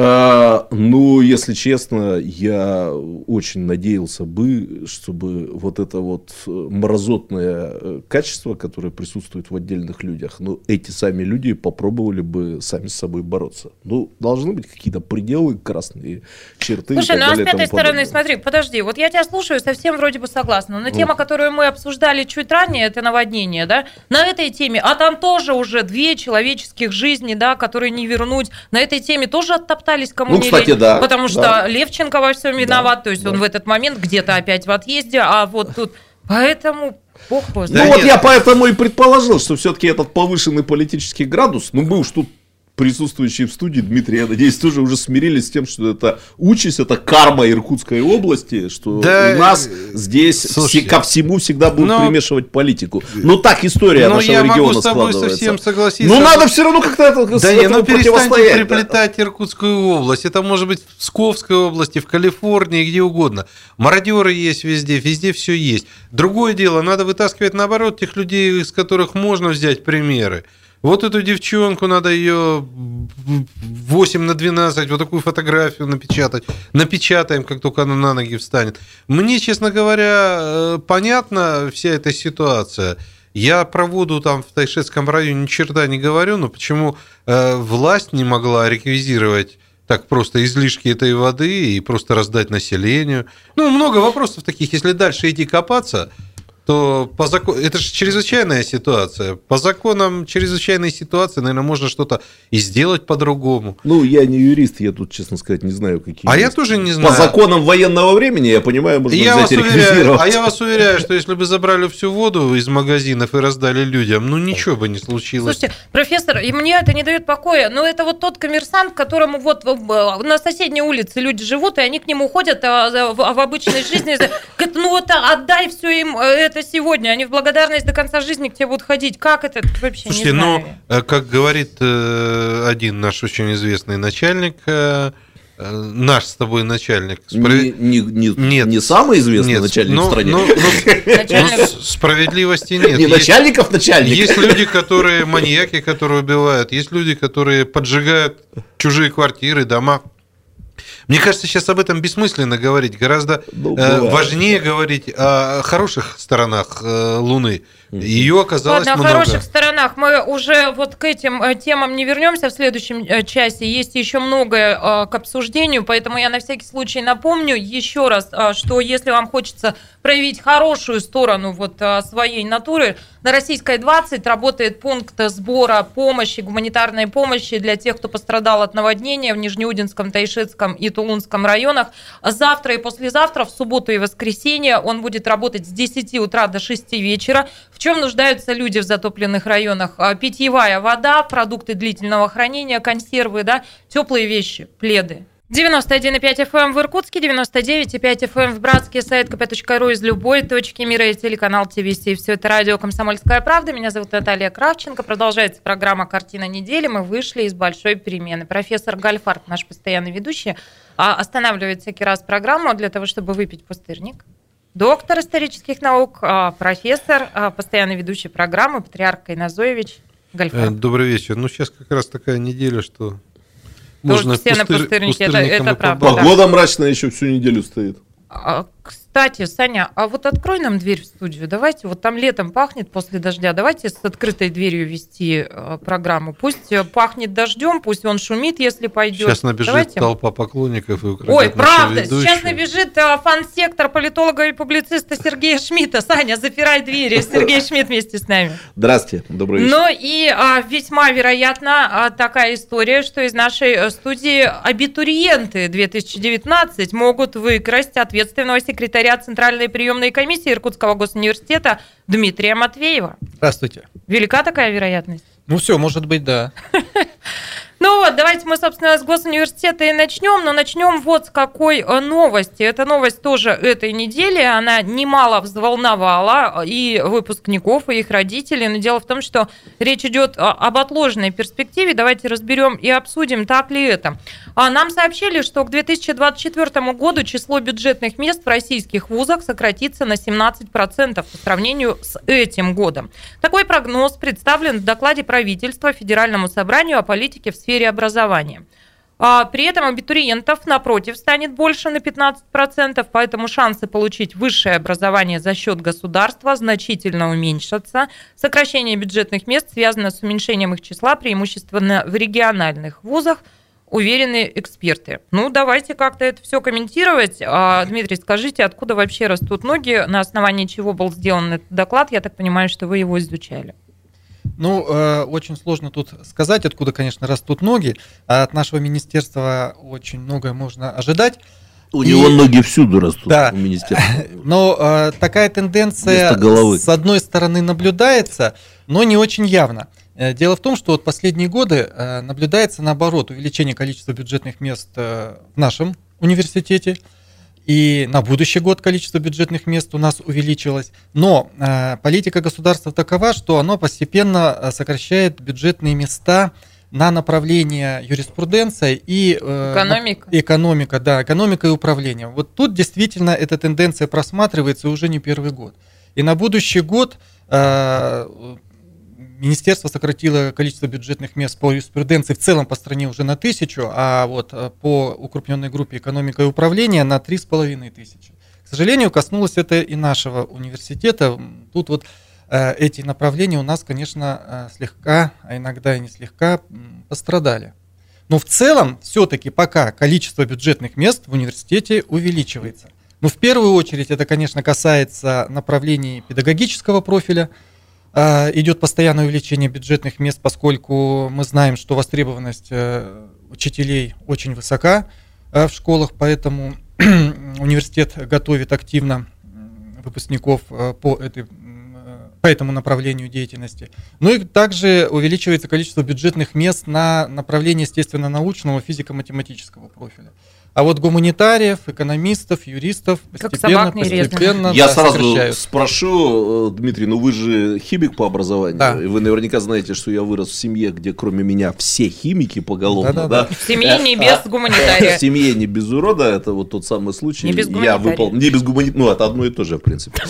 А, ну, если честно, я очень надеялся бы, чтобы вот это вот мразотное э, качество, которое присутствует в отдельных людях, ну, эти сами люди попробовали бы сами с собой бороться. Ну, должны быть какие-то пределы, красные черты. Слушай, ну а с пятой стороны, смотри, подожди, вот я тебя слушаю, совсем вроде бы согласна, но тема, которую мы обсуждали чуть ранее, это наводнение, да, на этой теме, а там тоже уже две человеческих жизни, да, которые не вернуть, на этой теме тоже оттоптали топтались кому ну, кстати, лень, да, потому что да. Левченко во всем виноват, да, то есть да. он в этот момент где-то опять в отъезде, а вот тут... Поэтому Бог Ну да вот нет. я поэтому и предположил, что все-таки этот повышенный политический градус, ну мы уж тут присутствующие в студии, Дмитрий, я надеюсь, тоже уже смирились с тем, что это участь, это карма Иркутской области, что да, у нас здесь слушайте, все, ко всему всегда будут но, примешивать политику. Ну так история нашего я региона могу с тобой совсем согласиться. Ну надо все равно как-то это Да не, ну перестаньте приплетать да. Иркутскую область. Это может быть в Псковской области, в Калифорнии, где угодно. Мародеры есть везде, везде все есть. Другое дело, надо вытаскивать наоборот тех людей, из которых можно взять примеры. Вот эту девчонку надо ее 8 на 12, вот такую фотографию напечатать. Напечатаем, как только она на ноги встанет. Мне, честно говоря, э, понятна вся эта ситуация. Я про воду там в Тайшетском районе ни черта не говорю, но почему э, власть не могла реквизировать так просто излишки этой воды и просто раздать населению. Ну, много вопросов таких. Если дальше идти копаться, то по закону... Это же чрезвычайная ситуация. По законам чрезвычайной ситуации, наверное, можно что-то и сделать по-другому. Ну, я не юрист, я тут, честно сказать, не знаю, какие... А есть. я тоже не знаю. По законам военного времени, я понимаю, можно я взять вас уверяю, А я вас уверяю, что если бы забрали всю воду из магазинов и раздали людям, ну, ничего бы не случилось. Слушайте, профессор, и мне это не дает покоя, но это вот тот коммерсант, которому вот на соседней улице люди живут, и они к нему ходят а, в обычной жизни, говорят, ну вот отдай все им, э, это это сегодня, они в благодарность до конца жизни к тебе будут ходить. Как это вообще Слушайте, не знаю. ну, э, как говорит э, один наш очень известный начальник, э, наш с тобой начальник. Справ... Не, не, не, нет. не самый известный нет, начальник но, в стране. Но, но, но справедливости нет. Не есть, начальников начальник. Есть люди, которые маньяки, которые убивают. Есть люди, которые поджигают чужие квартиры, дома. Мне кажется, сейчас об этом бессмысленно говорить. Гораздо ну, э, важнее говорить о хороших сторонах э, Луны. Ее оказалось Ладно, много. о хороших сторонах мы уже вот к этим э, темам не вернемся в следующем э, часе. Есть еще многое э, к обсуждению, поэтому я на всякий случай напомню еще раз, что если вам хочется проявить хорошую сторону вот своей натуры, на Российской 20 работает пункт сбора помощи, гуманитарной помощи для тех, кто пострадал от наводнения в Нижнеудинском, Тайшетском и Тулунском районах. Завтра и послезавтра, в субботу и воскресенье, он будет работать с 10 утра до 6 вечера. В чем нуждаются люди в затопленных районах? А, питьевая вода, продукты длительного хранения, консервы, да, теплые вещи, пледы. 91,5 FM эм в Иркутске, 99,5 FM эм в Братске, сайт kp.ru из любой точки мира и телеканал ТВС. Все это радио «Комсомольская правда». Меня зовут Наталья Кравченко. Продолжается программа «Картина недели». Мы вышли из большой перемены. Профессор Гальфарт, наш постоянный ведущий, а, останавливает всякий раз программу для того, чтобы выпить пустырник доктор исторических наук, а, профессор, а, постоянный ведущий программы, патриарх Кайназоевич Гальфар. Э, добрый вечер. Ну, сейчас как раз такая неделя, что можно все пустыр... на пустырнике, это, это правда. Погода да. мрачная еще всю неделю стоит. А, кстати, Саня, а вот открой нам дверь в студию. Давайте, вот там летом пахнет после дождя. Давайте с открытой дверью вести э, программу. Пусть э, пахнет дождем, пусть он шумит, если пойдет. Сейчас набежит Давайте. толпа поклонников и Ой, правда, сейчас набежит э, фан-сектор политолога и публициста Сергея Шмидта. Саня, запирай двери. Сергей Шмидт вместе с нами. Здравствуйте, добрый вечер. Ну и а, весьма вероятно а, такая история, что из нашей студии абитуриенты 2019 могут выкрасть ответственного секретаря секретаря Центральной приемной комиссии Иркутского госуниверситета Дмитрия Матвеева. Здравствуйте. Велика такая вероятность? Ну все, может быть, да. Ну вот, давайте мы, собственно, с госуниверситета и начнем, но начнем вот с какой э, новости. Эта новость тоже этой недели, она немало взволновала и выпускников, и их родителей, но дело в том, что речь идет об отложенной перспективе. Давайте разберем и обсудим, так ли это. А нам сообщили, что к 2024 году число бюджетных мест в российских вузах сократится на 17% по сравнению с этим годом. Такой прогноз представлен в докладе правительства Федеральному собранию о политике в сфере образования. А при этом абитуриентов, напротив, станет больше на 15%, поэтому шансы получить высшее образование за счет государства значительно уменьшатся. Сокращение бюджетных мест связано с уменьшением их числа преимущественно в региональных вузах – уверены эксперты. Ну, давайте как-то это все комментировать. А, Дмитрий, скажите, откуда вообще растут ноги, на основании чего был сделан этот доклад? Я так понимаю, что вы его изучали. Ну, э, очень сложно тут сказать, откуда, конечно, растут ноги. А от нашего министерства очень многое можно ожидать. У и... него ноги всюду растут да. у министерства. Но э, такая тенденция с одной стороны наблюдается, но не очень явно. Э, дело в том, что вот последние годы э, наблюдается наоборот увеличение количества бюджетных мест э, в нашем университете. И на будущий год количество бюджетных мест у нас увеличилось. Но политика государства такова, что оно постепенно сокращает бюджетные места на направление юриспруденция и экономика. экономика, да, экономика и управление. Вот тут действительно эта тенденция просматривается уже не первый год. И на будущий год Министерство сократило количество бюджетных мест по юриспруденции в целом по стране уже на тысячу, а вот э, по укрупненной группе экономика и управление на три с половиной тысячи. К сожалению, коснулось это и нашего университета. Тут вот э, эти направления у нас, конечно, э, слегка, а иногда и не слегка пострадали. Но в целом, все-таки пока количество бюджетных мест в университете увеличивается. Но в первую очередь это, конечно, касается направлений педагогического профиля – идет постоянное увеличение бюджетных мест, поскольку мы знаем, что востребованность э, учителей очень высока э, в школах, поэтому университет готовит активно выпускников э, по, этой, по этому направлению деятельности. Ну и также увеличивается количество бюджетных мест на направление естественно-научного физико-математического профиля. А вот гуманитариев, экономистов, юристов постепенно, постепенно Я да, сразу спрошу, э, Дмитрий, ну вы же химик по образованию, да. и вы наверняка знаете, что я вырос в семье, где кроме меня все химики поголовно, да? да, да. В семье не без гуманитария. В семье не без урода, это вот тот самый случай. Не без Я выпал, не без гуманитария, ну это одно и то же, в принципе.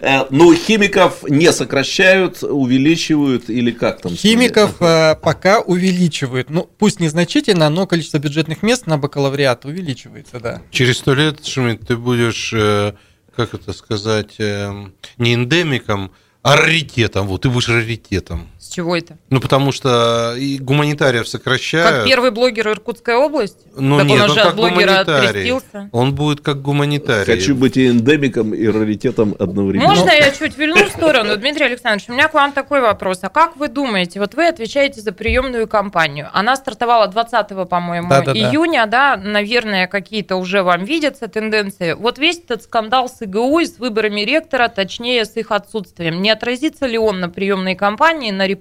Э, ну химиков не сокращают, увеличивают или как там? Химиков э, пока увеличивают, ну пусть незначительно, но количество бюджетных мест на бакалавриат увеличивается, да. Через сто лет, Шмидт, ты будешь, э, как это сказать, э, не эндемиком, а раритетом. Вот, ты будешь раритетом. С чего это? Ну, потому что и гуманитариев сокращают. Как первый блогер Иркутской области? Ну, так нет, он, он как гуманитарий. Он будет как гуманитарий. Хочу быть и эндемиком, и раритетом одновременно. Можно я чуть вильну в сторону? Дмитрий Александрович, у меня к вам такой вопрос. А как вы думаете, вот вы отвечаете за приемную кампанию. Она стартовала 20, по-моему, да, да, июня, да. да, наверное, какие-то уже вам видятся тенденции. Вот весь этот скандал с ИГУ и с выборами ректора, точнее, с их отсутствием, не отразится ли он на приемной кампании, на репутации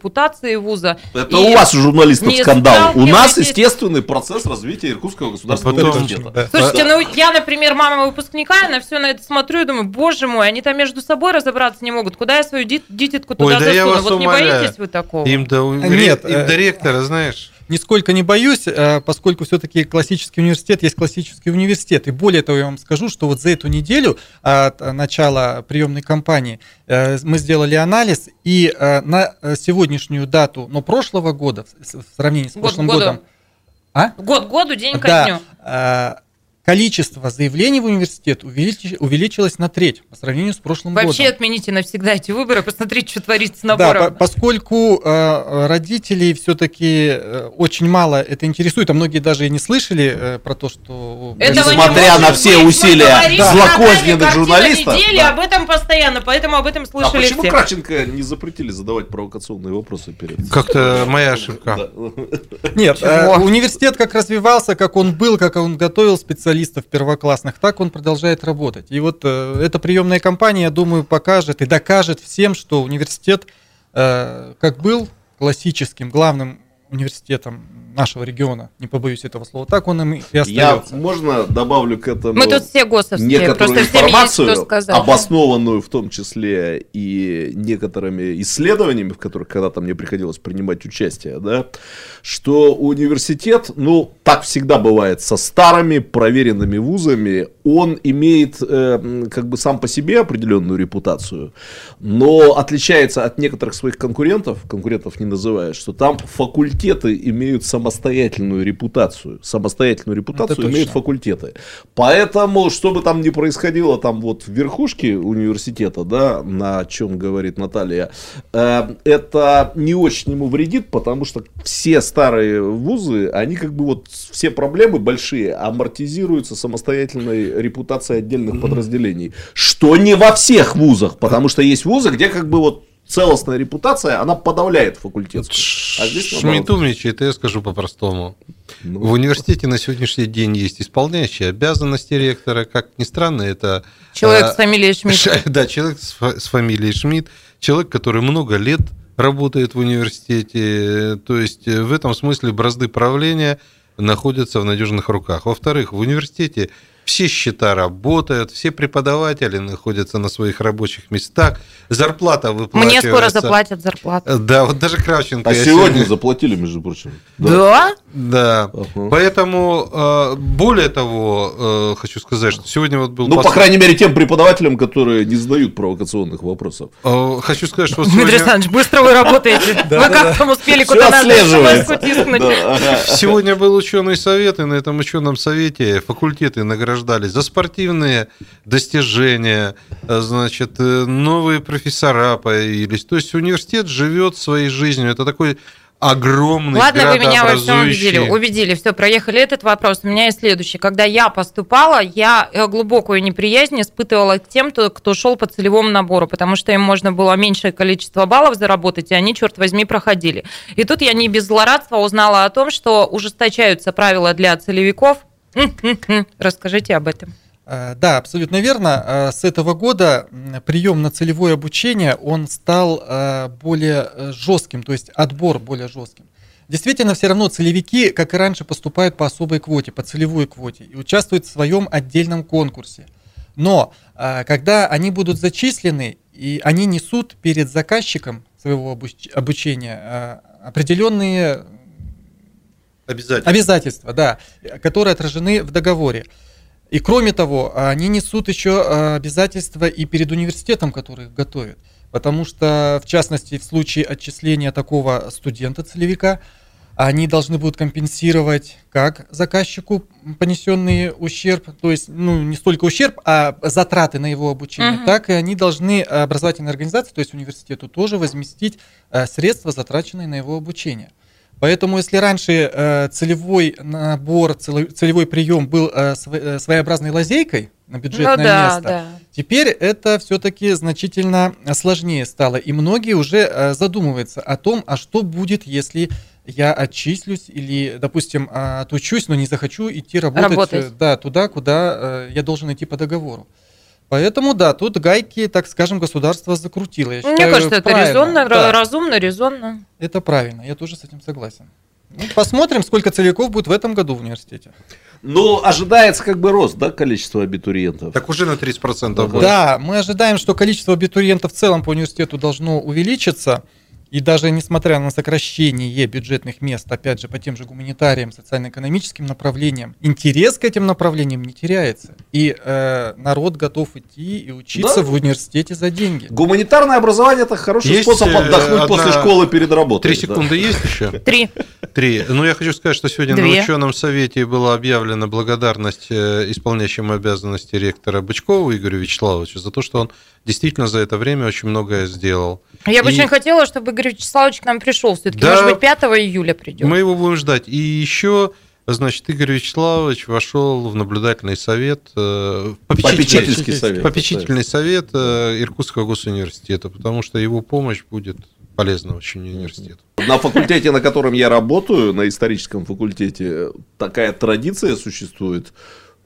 вуза. Это у вас, журналистов, скандал. У нас естественный процесс развития Иркутского государственного а университета. Слушайте, ну я, например, мама выпускника, на все на это смотрю и думаю, боже мой, они там между собой разобраться не могут. Куда я свою дитятку туда Ой, да засуну? Вот умоляю. не боитесь вы такого? Им до, Нет, им до ректора, знаешь нисколько не боюсь, э, поскольку все-таки классический университет есть классический университет. И более того, я вам скажу, что вот за эту неделю от начала приемной кампании э, мы сделали анализ, и э, на сегодняшнюю дату, но прошлого года, в сравнении с Год прошлым году. годом... А? Год году, день ко да, дню количество заявлений в университет увеличилось на треть по сравнению с прошлым Вообще годом. Вообще отмените навсегда эти выборы, посмотрите, что творится с набором. Да, поскольку э, родителей все-таки э, очень мало это интересует, а многие даже и не слышали э, про то, что... Этого Несмотря на все быть, усилия да. злокозненных журналистов. Недели, да. об этом постоянно, поэтому об этом а слышали а почему все. Кравченко не запретили задавать провокационные вопросы перед... Как-то моя ошибка. Нет, э, университет как развивался, как он был, как он готовил специалистов, специалистов первоклассных, так он продолжает работать. И вот э, эта приемная кампания, я думаю, покажет и докажет всем, что университет, э, как был классическим главным университетом нашего региона, не побоюсь этого слова, так он им и Я остается. можно добавлю к этому Мы тут все госовские, некоторую просто всем есть информацию, что сказать. обоснованную в том числе и некоторыми исследованиями, в которых когда-то мне приходилось принимать участие, да, что университет, ну, так всегда бывает, со старыми проверенными вузами, он имеет э, как бы сам по себе определенную репутацию, но отличается от некоторых своих конкурентов, конкурентов не называя, что там факультеты имеют самостоятельную репутацию, самостоятельную репутацию точно. имеют факультеты. Поэтому, что бы там ни происходило там вот в верхушке университета, да, на чем говорит Наталья, э, это не очень ему вредит, потому что все старые вузы, они как бы вот все проблемы большие амортизируются самостоятельной репутацией отдельных подразделений. Что не во всех вузах, потому что есть вузы, где как бы вот целостная репутация, она подавляет факультетскую. А здесь наоборот. Шмидт умничает, я скажу по-простому. Ну, В университете на сегодняшний день есть исполняющий обязанности ректора. Как ни странно, это... Человек э, с фамилией Шмидт. Да, человек с, с фамилией Шмидт, человек, который много лет работает в университете. То есть э, в этом смысле бразды правления находятся в надежных руках. Во-вторых, в университете все счета работают, все преподаватели находятся на своих рабочих местах, зарплата выплачивается. Мне скоро заплатят зарплату. Да, вот даже Кравченко. А я сегодня заплатили, между прочим. Да? Да. Ага. Поэтому, э, более того, э, хочу сказать, что сегодня вот был... Ну, по посл- крайней мере, тем преподавателям, которые не задают провокационных вопросов. Э, Хочу сказать, что вот Дмитрий сегодня, Александрович, быстро вы работаете. Вы как там успели Всё куда надо отслеживается. смс-ку тискнуть? Да, ага. сегодня был ученый совет, и на этом ученом совете факультеты награждались за спортивные достижения, э, значит, э, новые профессора появились. То есть университет живет своей жизнью. Это такой огромный Ладно, вы меня во всем убедили. Убедили, все, проехали этот вопрос. У меня есть следующий. Когда я поступала, я э, глубокую неприязнь испытывала к тем, кто, кто шел по целевому набору, потому что им можно было меньшее количество баллов заработать, и они, черт возьми, проходили. И тут я не без злорадства узнала о том, что ужесточаются правила для целевиков. Расскажите об этом. Э, Да, абсолютно верно. Э, С этого года прием на целевое обучение, он стал э, более жестким, то есть отбор более жестким. Действительно, все равно целевики, как и раньше, поступают по особой квоте, по целевой квоте и участвуют в своем отдельном конкурсе. Но когда они будут зачислены, и они несут перед заказчиком своего обуч- обучения определенные Обязательно. Обязательства, да, которые отражены в договоре. И кроме того, они несут еще а, обязательства и перед университетом, который их готовит. Потому что, в частности, в случае отчисления такого студента-целевика, они должны будут компенсировать как заказчику понесенный ущерб, то есть ну, не столько ущерб, а затраты на его обучение, Мгм. так и они должны э, образовательной организации, то есть университету, тоже возместить э, средства, затраченные на его обучение. Поэтому, если раньше э, целевой набор, целевой прием был э, э, своеобразной лазейкой на бюджетное ну да, место, да. теперь это все-таки значительно сложнее стало. И многие уже э, задумываются о том, а что будет, если я отчислюсь или, допустим, отучусь, но не захочу идти работать, Работать. э, да, туда, куда э, я должен идти по договору. Поэтому, да, тут гайки, так скажем, государство закрутило. Я Мне считаю, кажется, это правильно. резонно, Да. разумно, резонно. Это правильно, я тоже с этим согласен. Ну, посмотрим, сколько целевиков будет в этом году в университете. Ну, ожидается как бы рост, да, количества абитуриентов. Так уже на 30% Да. больше. Да, мы ожидаем, что количество абитуриентов в целом по университету должно увеличиться. И даже несмотря на сокращение бюджетных мест, опять же, по тем же гуманитариям, социально-экономическим направлениям, интерес к этим направлениям не теряется. И э, народ готов идти и учиться Да. в университете за деньги. Гуманитарное образование это хороший Есть, способ э, отдохнуть одна- после школы перед работой. Три да. секунды есть еще? Три. Три. Ну, я хочу сказать, что сегодня Две. на ученом совете была объявлена благодарность э, исполняющему обязанности ректора Бычкову Игорю Вячеславовичу за то, что он действительно за это время очень многое сделал. Я бы И очень хотела, чтобы Игорь Вячеславович к нам пришел. Все-таки, Да. может быть, 5 июля придет. Мы его будем ждать. И еще, значит, Игорь Вячеславович вошел в наблюдательный совет, э, попечительный, Попечительский совет. попечительный совет э, Иркутского госуниверситета, потому что его помощь будет полезна очень университету. На факультете, на котором я работаю, на историческом факультете, такая традиция существует.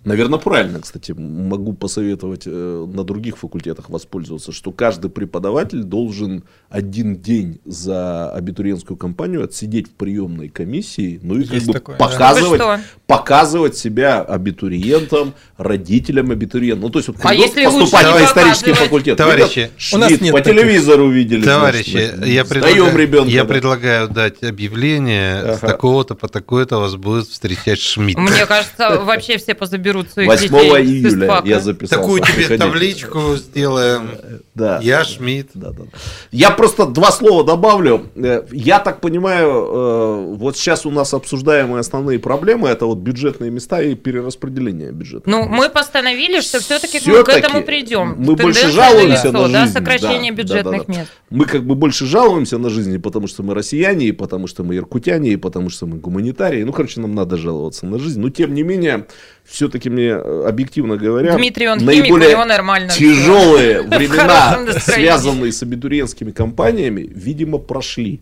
Наверное, правильно, кстати, могу посоветовать э, на других факультетах воспользоваться, что каждый преподаватель должен один день за абитуриентскую кампанию отсидеть в приемной комиссии, ну и как Есть бы такое, да. показывать, что? показывать себя абитуриентам, родителям абитуриентов. Ну, то есть вот А если поступать на исторический факультет. Товарищи, Видят, у нас нет по таких. телевизору видели. Товарищи, значит, я, предлагаю, ребенка. я да. предлагаю дать объявление, с Ага. такого-то по такой-то вас будет встречать Шмидт. Мне кажется, вообще все позаберут своих 8 детей. июля я записался. Такую тебе Приходите. табличку сделаем. Да. Я Шмидт. Да, да. Я просто два слова добавлю. Э, Я так понимаю, э, вот сейчас у нас обсуждаемые основные проблемы это вот бюджетные места и перераспределение бюджета. Ну, мы постановили, что все-таки мы к этому придем. мы больше жалуемся налицо, на да, жизнь. сокращение Да, бюджетных да, да, да. мест. Мы как бы больше жалуемся на жизнь, потому что мы россияне, и потому что мы иркутяне, и потому что мы гуманитарии. Ну, короче, нам надо жаловаться на жизнь. Но, тем не менее, все-таки мне, э, объективно говоря, Дмитрий, он химик, наиболее него нормально тяжелые времена, связанные с абитуриентскими компаниями, видимо, прошли.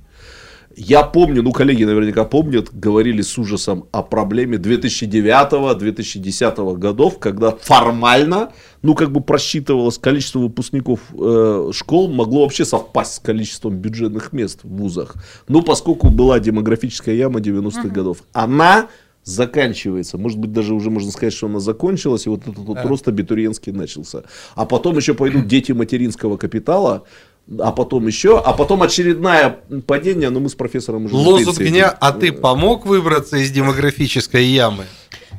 Я помню, ну, коллеги наверняка помнят, говорили с ужасом о проблеме 2009-2010 годов, когда формально, ну, как бы просчитывалось количество выпускников э, школ, могло вообще совпасть с количеством бюджетных мест в вузах. Ну, поскольку была демографическая яма 90-х годов. Она заканчивается. Может быть, даже уже можно сказать, что она закончилась, и вот этот вот Да. рост абитуриентский начался. А потом еще пойдут дети материнского капитала, а потом еще, а потом очередное падение, но мы с профессором уже... Лозунг дня, а ты помог выбраться из демографической ямы?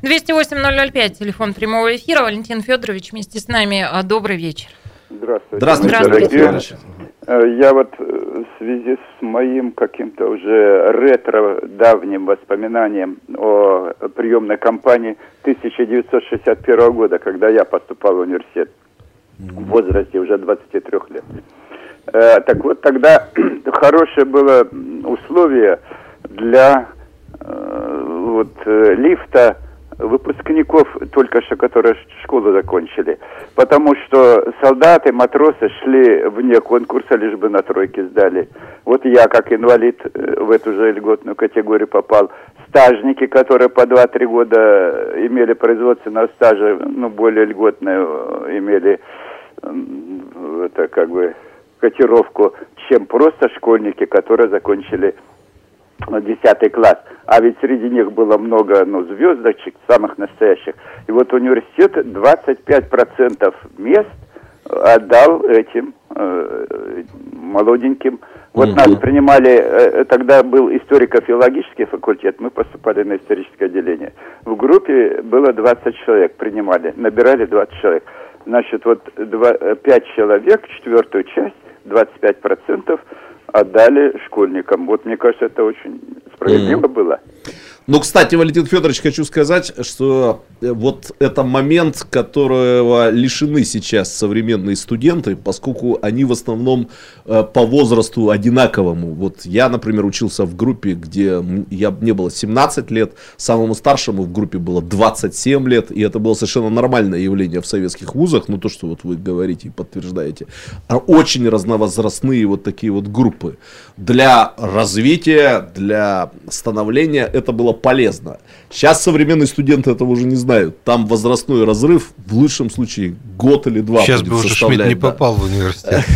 208-005, телефон прямого эфира. Валентин Федорович вместе с нами. А, Добрый вечер. Здравствуйте. Здравствуйте, Здравствуйте. Э, Я вот э, в связи с моим каким-то уже ретро давним воспоминанием о приемной кампании 1961 года, когда я поступал в университет в возрасте уже 23 лет. Э, Так вот, тогда хорошее было условие для вот, лифта выпускников, только что которые школу закончили. Потому что солдаты, матросы шли вне конкурса, лишь бы на тройке сдали. Вот я, как инвалид, э, в эту же льготную категорию попал. Стажники, которые по 2-3 года имели производственного стажа, ну, более льготную э, имели, это как бы котировку, чем просто школьники, которые закончили 10 класс. А ведь среди них было много ну, звездочек, самых настоящих. И вот университет 25% мест отдал этим э, молоденьким. Вот Мгм. нас принимали, э, тогда был историко-филологический факультет, мы поступали на историческое отделение. В группе было 20 человек, принимали, набирали 20 человек. Значит, вот 5 человек, четвертую часть, 25% отдали школьникам. Вот мне кажется, это очень справедливо было. Ну, кстати, Валентин Федорович, хочу сказать, что э, вот это момент, которого лишены сейчас современные студенты, поскольку они в основном э, по возрасту одинаковому. Вот я, например, учился в группе, где я, мне было 17 лет, самому старшему в группе было 27 лет, и это было совершенно нормальное явление в советских вузах, ну то, что вот вы говорите и подтверждаете. А Очень разновозрастные вот такие вот группы. Для развития, для становления это было полезно. Сейчас современные студенты этого уже не знают. Там возрастной разрыв в лучшем случае год или два Сейчас будет бы уже Шмидт не да. попал в университет.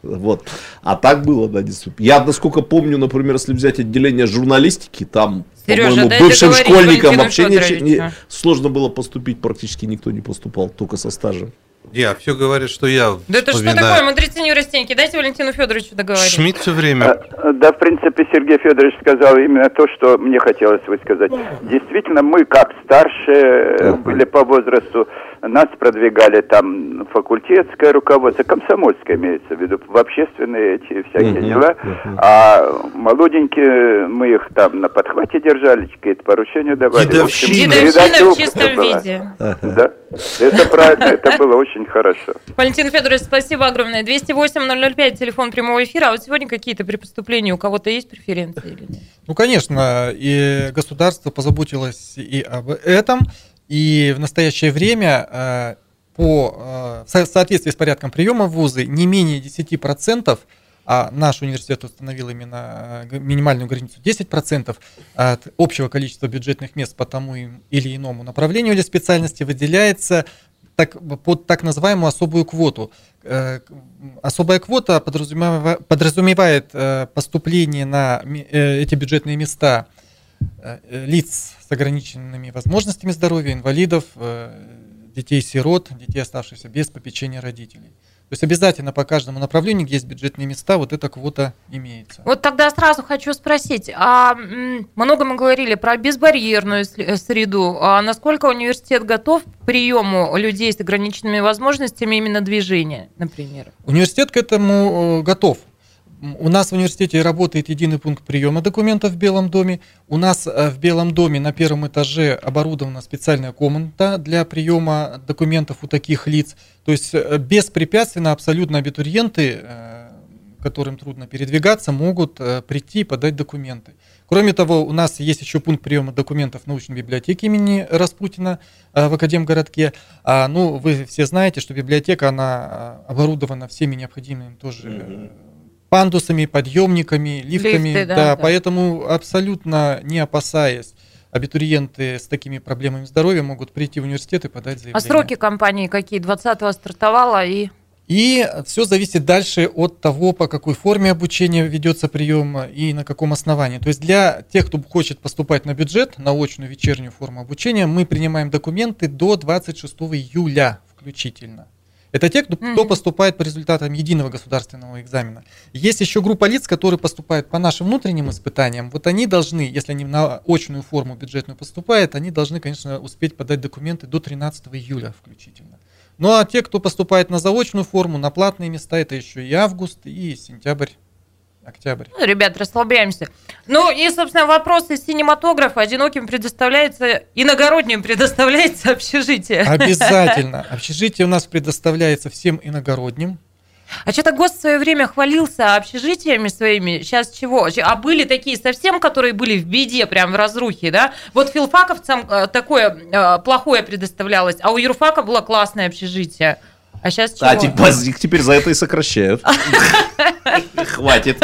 Вот. А так было, да, действительно. Я, насколько помню, например, если взять отделение журналистики, там, по-моему, бывшим школьникам вообще ничего не, Федоровичу. сложно было поступить, практически никто не поступал, только со стажем. Я все говорит, что я Да это что вспоминаю. такое, мудрецы неврастеньки? Дайте Валентину Федоровичу договорить. Шмидт все время Э, Да, в принципе, Сергей Федорович сказал именно то, что мне хотелось высказать. Действительно, мы, как старшие, были по возрасту, нас продвигали там факультетское руководство, комсомольское имеется в виду, в общественные эти всякие Мгм, дела. мгм. А молоденькие, мы их там на подхвате держали, какие-то поручения давали. В общем, Дедовщина. Дедовщина в чистом была. виде. Да, это правильно, это было очень хорошо. Валентин Федорович, спасибо огромное. 208-005, телефон прямого эфира. А вот сегодня какие-то при поступлении у кого-то есть преференции или нет? Ну, конечно, и государство позаботилось и об этом, и в настоящее время э, по, э, в со- соответствии с порядком приема в вузы не менее 10% а наш университет установил именно э, минимальную границу 10% от общего количества бюджетных мест по тому или иному направлению или специальности выделяется так, под так называемую особую квоту. Особая квота подразумевает, поступление на эти бюджетные места лиц с ограниченными возможностями здоровья, инвалидов, детей-сирот, детей, оставшихся без попечения родителей. То есть обязательно по каждому направлению, где есть бюджетные места, вот эта квота имеется. Вот тогда сразу хочу спросить, а много мы говорили про безбарьерную э, среду, а насколько университет готов к приему людей с ограниченными возможностями именно движения, например? Университет к этому э, готов. У нас в университете работает единый пункт приема документов в Белом доме. У нас э, в Белом доме на первом этаже оборудована специальная комната для приема документов у таких лиц. То есть э, беспрепятственно абсолютно абитуриенты, э, которым трудно передвигаться, могут прийти и подать документы. Кроме того, у нас есть еще пункт приема документов в научной библиотеке имени Распутина в Академгородке. А, ну, вы все знаете, что библиотека, она оборудована всеми необходимыми тоже пандусами, подъемниками, лифтами. Лифты, да, да, да, поэтому абсолютно не опасаясь, абитуриенты с такими проблемами здоровья могут прийти в университет и подать заявление. А сроки компании какие? 20-го стартовала и... И все зависит дальше от того, по какой форме обучения ведется прием и на каком основании. То есть для тех, кто хочет поступать на бюджет, на очную вечернюю форму обучения, мы принимаем документы до 26 июля включительно. Это те, кто, mm-hmm. кто поступает по результатам единого государственного экзамена. Есть еще группа лиц, которые поступают по нашим внутренним испытаниям. Вот они должны, если они на очную форму бюджетную поступают, они должны, конечно, успеть подать документы до 13 июля включительно. Ну а те, кто поступает на заочную форму, на платные места, это еще и август, и сентябрь октябрь. Ну, ребят, расслабляемся. Ну и, собственно, вопрос из синематографа. Одиноким предоставляется, иногородним предоставляется общежитие. Обязательно. Общежитие у нас предоставляется всем иногородним. А что-то ГОСТ в свое время хвалился общежитиями своими. Сейчас чего? А были такие совсем, которые были в беде, прям в разрухе, да? Вот филфаковцам э, такое э, плохое предоставлялось, а у юрфака было классное общежитие. А сейчас чего? А типа, теперь за это и сокращают. Хватит.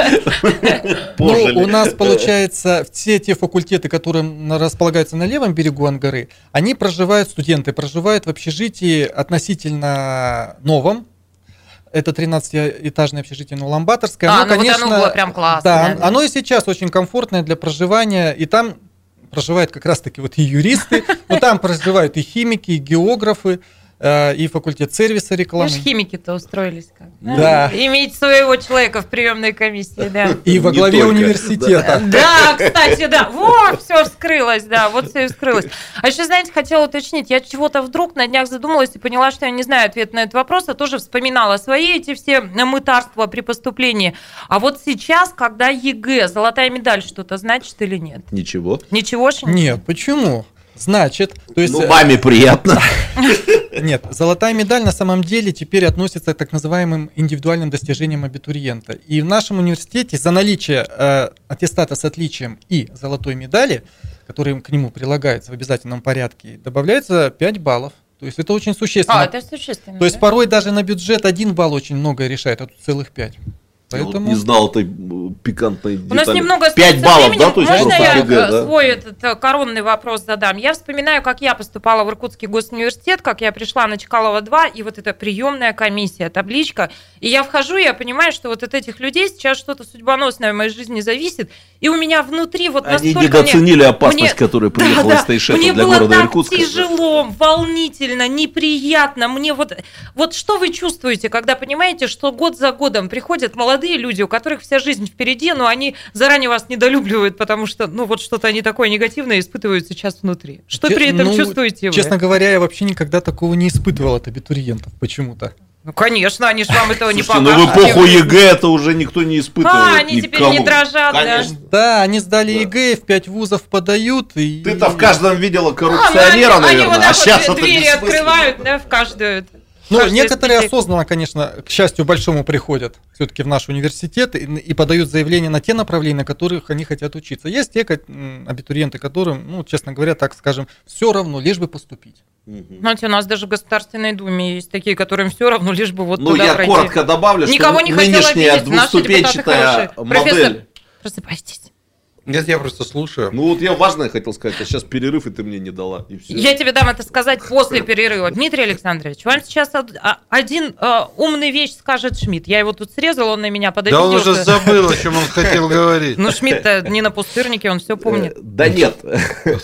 Ну, у нас, получается, все те факультеты, которые располагаются на левом берегу Ангары, они проживают, студенты проживают в общежитии относительно новом, это 13-этажное общежитие на Ламбаторской. А, оно, ну конечно, вот оно было прям классное. Да, оно и сейчас очень комфортное для проживания, и там проживают как раз-таки вот и юристы, но там проживают и химики, и географы, и факультет сервиса рекламы. Видишь, химики-то устроились как. Да. Иметь своего человека в приемной комиссии, да. И во главе университета. Да, кстати, да. Вот, все вскрылось, да, вот все вскрылось. А еще, знаете, хотела уточнить, я чего-то вдруг на днях задумалась и поняла, что я не знаю ответ на этот вопрос, а тоже вспоминала свои эти все мытарства при поступлении. А вот сейчас, когда ЕГЭ, золотая медаль что-то значит или нет? Ничего. Ничего? Нет, почему? Значит, то есть... Ну, маме приятно. Нет, золотая медаль на самом деле теперь относится к так называемым индивидуальным достижениям абитуриента. И в нашем университете за наличие э, аттестата с отличием и золотой медали, который к нему прилагается в обязательном порядке, добавляется 5 баллов. То есть это очень существенно. А, это существенно. То есть да? порой даже на бюджет один балл очень многое решает, а тут целых 5. Поэтому... вот не знал этой пикантной детали. У нас немного 5 баллов, временем. да? То есть Можно я ЕГЭ, да? свой этот э, коронный вопрос задам? Я вспоминаю, как я поступала в Иркутский госуниверситет, как я пришла на Чкалова 2, и вот эта приемная комиссия, табличка. И я вхожу, и я понимаю, что вот от этих людей сейчас что-то судьбоносное в моей жизни зависит. И у меня внутри вот Они настолько... Они недооценили мне... опасность, мне... которая приехала да, да. из Тайшета мне для было города так Иркутска. тяжело, волнительно, неприятно. Мне вот... Вот что вы чувствуете, когда понимаете, что год за годом приходят молодые люди, у которых вся жизнь впереди, но они заранее вас недолюбливают, потому что, ну, вот что-то они такое негативное испытывают сейчас внутри. Что Че- при этом ну, чувствуете вы? Честно говоря, я вообще никогда такого не испытывал от абитуриентов почему-то. Ну, конечно, они же вам этого не покажут. Ну, в эпоху ЕГЭ это уже никто не испытывал. А, они никому. теперь не дрожат, конечно. да? Да, они сдали да. ЕГЭ, в пять вузов подают. И... Ты-то в каждом видела коррупционера, а, ну, они, наверное, они вот а сейчас вот двери открывают, да, в каждую. Ну, некоторые осознанно, конечно, к счастью большому приходят все-таки в наш университет и, и подают заявление на те направления, на которых они хотят учиться. Есть те абитуриенты, которым, ну, честно говоря, так скажем, все равно, лишь бы поступить. Знаете, у нас даже в Государственной Думе есть такие, которым все равно, лишь бы вот Ну, туда я пройти. коротко добавлю, Никого что не нынешняя двуступенчатая хорошие. Профессор, модель... просыпайтесь. Нет, я просто слушаю. Ну вот я важное хотел сказать, а сейчас перерыв, и ты мне не дала. И всё. Я тебе дам это сказать после перерыва. Дмитрий Александрович, вам сейчас а- один а, умный вещь скажет Шмидт. Я его тут срезал, он на меня Да он уже забыл, о чем он хотел говорить. Ну, Шмидт не на пустырнике, он все помнит. Э, Да нет.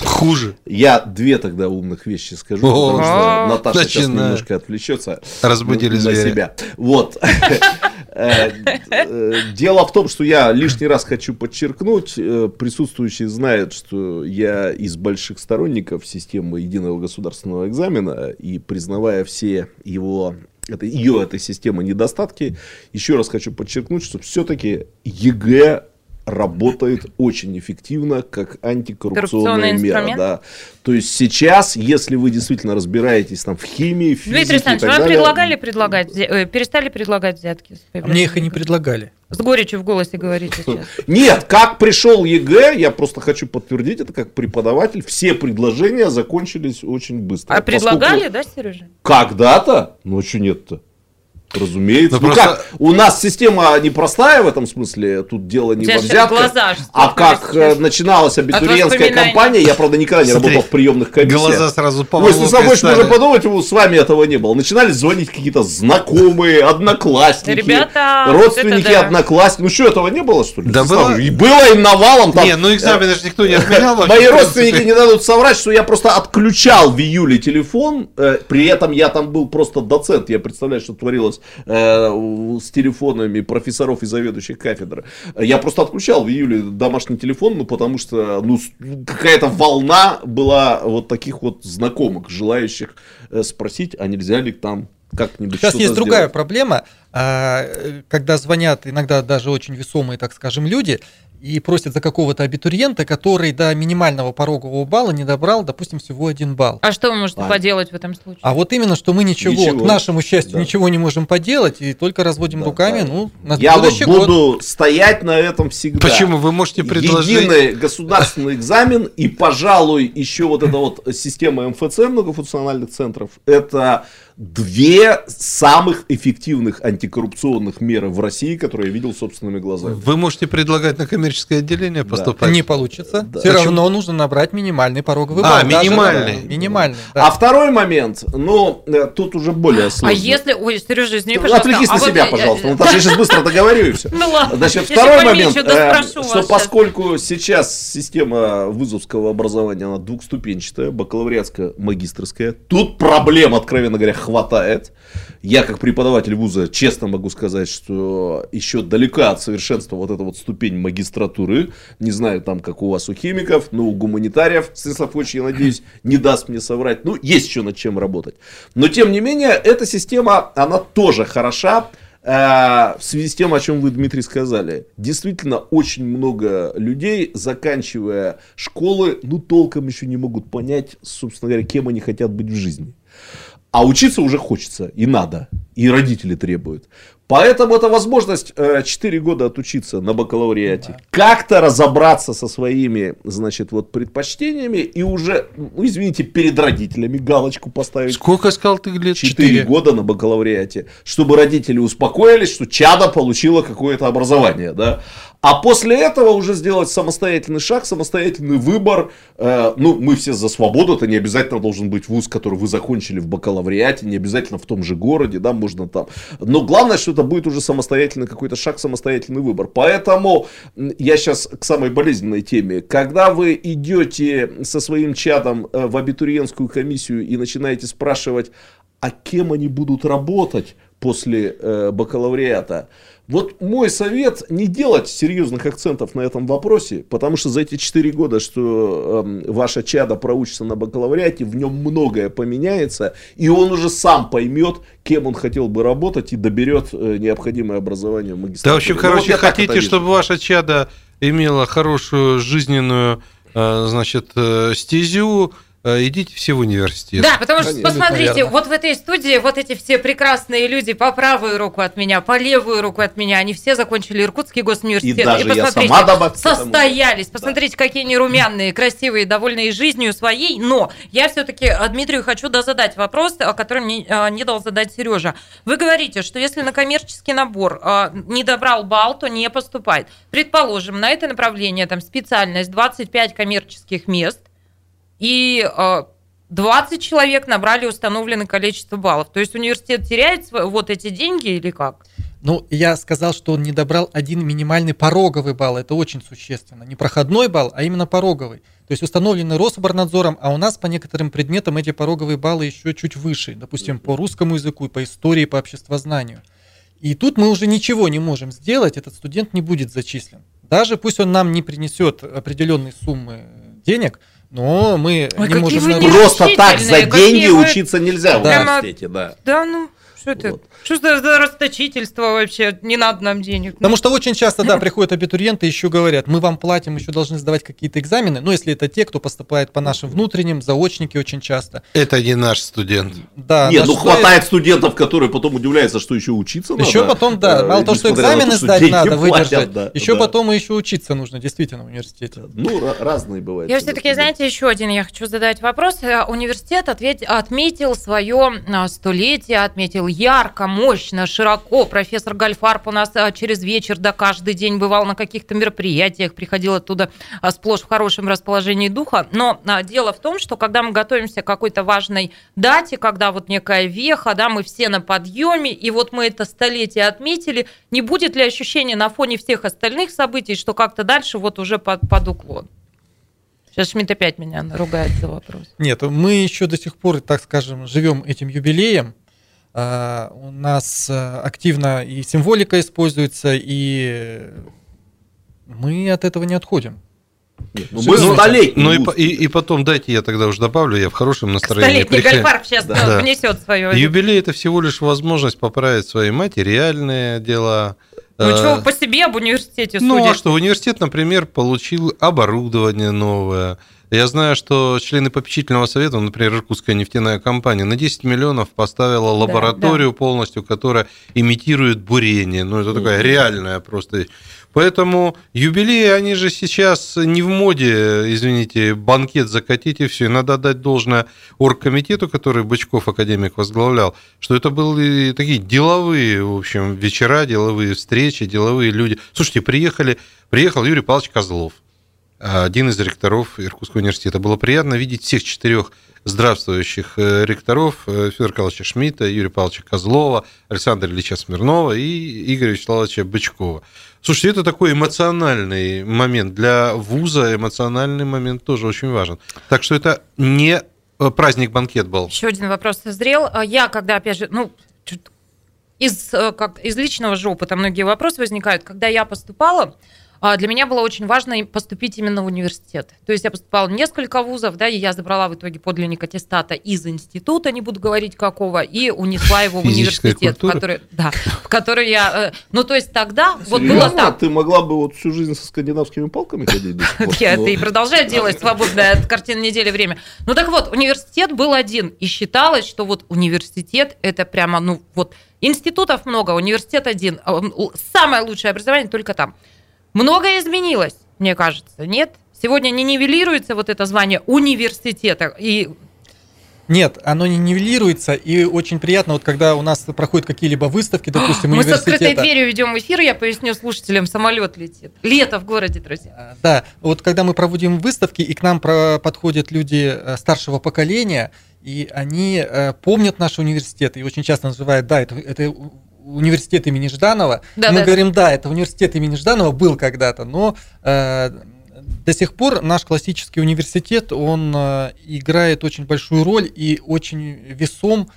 Хуже. Я две тогда умных вещи скажу, потому что Наташа сейчас немножко отвлечется. Разбудили зверя. себя. Вот. Э, э, Дело в том, что я лишний раз хочу подчеркнуть, э, присутствующие знают, что я из больших сторонников системы единого государственного экзамена, и признавая все его это, ее этой системы недостатки, еще раз хочу подчеркнуть, что все-таки ЕГЭ работает очень эффективно как антикоррупционная мера. инструмент? Да. То есть сейчас, если вы действительно разбираетесь там в химии, в Дмитрий физике и Александрович, вам далее, предлагали предлагать, э, перестали предлагать взятки? появлением Мне их и не предлагали. С горечью в голосе говорите сейчас. Нет, как пришел ЕГЭ, я просто хочу подтвердить это как преподаватель, все предложения закончились очень быстро. А предлагали, да, Сережа? Когда-то? Ну, а что нет-то? Разумеется. Ну, Ну, просто- как, у нас система непростая в этом смысле, тут дело не во взятках. а как сейчас. э, начиналась абитуриентская кампания, я, правда, никогда не Смотри, работал в приемных комиссиях. Глаза сразу по Ой, если с собой можно подумать, с вами этого не было. Начинали звонить какие-то знакомые, одноклассники, Ребята, родственники, да. одноклассники. Ну что, этого не было, что ли? Да было. И было им навалом. Там, Не, ну экзамены же никто не отменял. Мои родственники не дадут соврать, что я просто отключал в июле телефон. э, при этом я там был просто доцент. Я представляю, что творилось э, с телефонами профессоров и заведующих кафедры. Я просто отключал в июле домашний телефон, ну потому что ну, какая-то волна была вот таких вот знакомых, желающих э, спросить, а нельзя ли там как-нибудь Сейчас есть другая сделать. проблема, а, э, когда звонят иногда даже очень весомые, так скажем, люди и просят за какого-то абитуриента, который до минимального порогового балла не добрал, допустим, всего один балл. А что вы можете А. поделать в этом случае? А вот именно, что мы ничего, Ничего. к нашему счастью, Да. ничего не можем поделать и только разводим Да, руками, да. ну, на Я вот следующий год. буду стоять на этом всегда. Почему? Вы можете предложить... Единый государственный экзамен и, пожалуй, еще вот эта вот система МФЦ, многофункциональных центров, это две самых эффективных антикоррупционных меры в России, которые я видел собственными глазами. Вы можете предлагать на коммерческое отделение поступать. Не получится. Да. Все Почему? равно нужно набрать минимальный пороговый А, балл. Даже, минимальный. да, минимальный. да. А второй момент, ну, э, тут уже более А сложно. если... Ой, Сережа, извини, пожалуйста. Отвлекись а на вот себя, я- пожалуйста. я- Наташа, я сейчас быстро договорю и все. Ну ладно. Значит, второй момент, да э, что поскольку сейчас система вузовского образования, она двухступенчатая, бакалавриатская, магистрская, тут проблем, откровенно говоря, хватает. Я, как преподаватель вуза, честно могу сказать, что еще далека от совершенства вот эта вот ступень магистратуры. Не знаю, там, как у вас у химиков, но у гуманитариев, Станислав Ильич, я надеюсь, не даст мне соврать. Ну, есть еще над чем работать. Но, тем не менее, эта система, она тоже хороша. Э, В связи с тем, о чем вы, Дмитрий, сказали, действительно очень много людей, заканчивая школы, ну толком еще не могут понять, собственно говоря, кем они хотят быть в жизни. А учиться уже хочется, и надо, и родители требуют. Поэтому это возможность э, 4 года отучиться на бакалавриате, как-то разобраться со своими, значит, вот предпочтениями и уже, ну, извините, перед родителями галочку поставить. Сколько сказал ты лет? 4 года на бакалавриате, чтобы родители успокоились, что чада получила какое-то образование, да. А после этого уже сделать самостоятельный шаг, самостоятельный выбор. Э, ну, мы все за свободу, это не обязательно должен быть вуз, который вы закончили в бакалавриате, не обязательно в том же городе, да, можно там. Но главное, что это будет уже самостоятельный какой-то шаг, самостоятельный выбор. Поэтому я сейчас к самой болезненной теме. Когда вы идете со своим чадом э, в абитуриентскую комиссию и начинаете спрашивать, а кем они будут работать после э, бакалавриата. Вот мой совет не делать серьезных акцентов на этом вопросе, потому что за эти 4 года, что эм, ваша чада проучится на бакалавриате, в нем многое поменяется, и он уже сам поймет, кем он хотел бы работать и доберет э, необходимое образование в магистратуре. Да, в общем, Ну, короче, вот хотите, чтобы ваша чада имела хорошую жизненную, э, значит, э, стезю, э, идите все в университет. Да, потому что, Конечно. посмотрите, Наверно. вот в этой студии вот эти все прекрасные люди по правую руку от меня, по левую руку от меня, они все закончили Иркутский госуниверситет. И даже я посмотрите, сама добавь состоялись. Посмотрите, какие они румяные, красивые, довольные жизнью своей. Но я все-таки Дмитрию хочу да, задать вопрос, который мне а, не дал задать Сережа. Вы говорите, что если на коммерческий набор не добрал балл, то не поступает. Предположим, на это направление там специальность 25 коммерческих мест, и э, 20 человек набрали установленное количество баллов. То есть университет теряет вот эти деньги или как? Ну, я сказал, что он не добрал один минимальный пороговый балл. Это очень существенно. Не проходной балл, а именно пороговый. То есть установленный Рособорнадзором, а у нас по некоторым предметам эти пороговые баллы еще чуть выше. Допустим, по русскому языку, по истории, по обществознанию. И тут мы уже ничего не можем сделать, этот студент не будет зачислен. Даже пусть он нам не принесет определенной суммы денег, но мы Ой, не можем... вы Просто так за деньги вы- учиться нельзя в Прямо- университете, да. Да, ну, что это? Вот. Что это за расточительство вообще? Не надо нам денег. Потому что очень часто, да, приходят абитуриенты и еще говорят, мы вам платим, еще должны сдавать какие-то экзамены. Ну, если это те, кто поступает по нашим внутренним, заочники очень часто. Это не наш студент. Да, Нет, ну стоит- хватает студентов, которые потом удивляются, что еще учиться надо. Еще потом, да, Э, мало того, что экзамены что сдать надо, платят, выдержать, да, еще да. потом еще учиться нужно, действительно, в университете. Ну, ра- разные бывают. Я все-таки, знаете, еще один я хочу задать вопрос. Э, Университет ответ- отметил свое а, столетие, отметил ярко, мощно, широко. Профессор Гальфарб у нас а, через вечер, да, каждый день бывал на каких-то мероприятиях, приходил оттуда а, сплошь в хорошем расположении духа. Но а, дело в том, что когда мы готовимся к какой-то важной дате, когда вот некая веха, да, мы все на подъеме, и вот мы это столетие отметили, не будет ли ощущения на фоне всех остальных событий, что как-то дальше вот уже под, под уклон? Сейчас Шмидт опять меня наругает за вопрос. Нет, мы еще до сих пор, так скажем, живем этим юбилеем. А, У нас а, активно и символика используется, и мы от этого не отходим. Нет, ну, мы Ну, столетний Ну и, и, и потом дайте я тогда уже добавлю, я в хорошем настроении. Столетний прихожу. Гальфарб сейчас Да. внесет свое. Юбилей это всего лишь возможность поправить свои материальные дела. Ну Э, что, вы по себе об университете Ну, а что, университет, например, получил оборудование новое. Я знаю, что члены попечительного совета, например, Иркутская нефтяная компания, на 10 миллионов поставила лабораторию полностью, которая имитирует бурение. Ну, это такая реальная просто вещь. Поэтому юбилеи, они же сейчас не в моде, извините, банкет закатить и все. И надо отдать должное оргкомитету, который Бычков академик возглавлял, что это были такие деловые, в общем, вечера, деловые встречи, деловые люди. Слушайте, приехали, приехал Юрий Павлович Козлов, один из ректоров Иркутского университета. Было приятно видеть всех четырех здравствующих э, ректоров э, Федора Карловича Шмидта, Юрия Павловича Козлова, Александра Ильича Смирнова и Игоря Вячеславовича Бычкова. Слушайте, это такой эмоциональный момент. Для вуза эмоциональный момент тоже очень важен. Так что это не э, праздник-банкет был. Еще один вопрос созрел. А Я, когда, опять же, ну, из, э, как, из личного же опыта многие вопросы возникают. Когда я поступала, для меня было очень важно поступить именно в университет. То есть я поступала в несколько вузов, да, и я забрала в итоге подлинник аттестата из института, не буду говорить какого, и унесла его в Физическая университет, в культура? который, да, в который я... э, Ну, то есть тогда вот было Серьезно? так. Ты могла бы вот всю жизнь со скандинавскими палками ходить? Я Ну, это и продолжаю делать свободное от картины недели время. Ну так вот, университет был один, и считалось, что вот университет это прямо, ну вот, институтов много, университет один. А, Самое лучшее образование только там. Многое изменилось, мне кажется, нет? Сегодня не нивелируется вот это звание университета, и Нет, оно не нивелируется, и очень приятно, вот когда у нас проходят какие-либо выставки, допустим, мы с открытой дверью ведем эфир, я поясню слушателям, самолет летит. Лето в городе, друзья. Да, вот когда мы проводим выставки, и к нам подходят люди э, старшего поколения, и они э, помнят наш университет, и очень часто называют, да, это, это университет имени Жданова. Да, мы да, говорим, да, это университет имени Жданова был когда-то, но э, до сих пор наш классический университет, он э, играет очень большую роль и очень весом,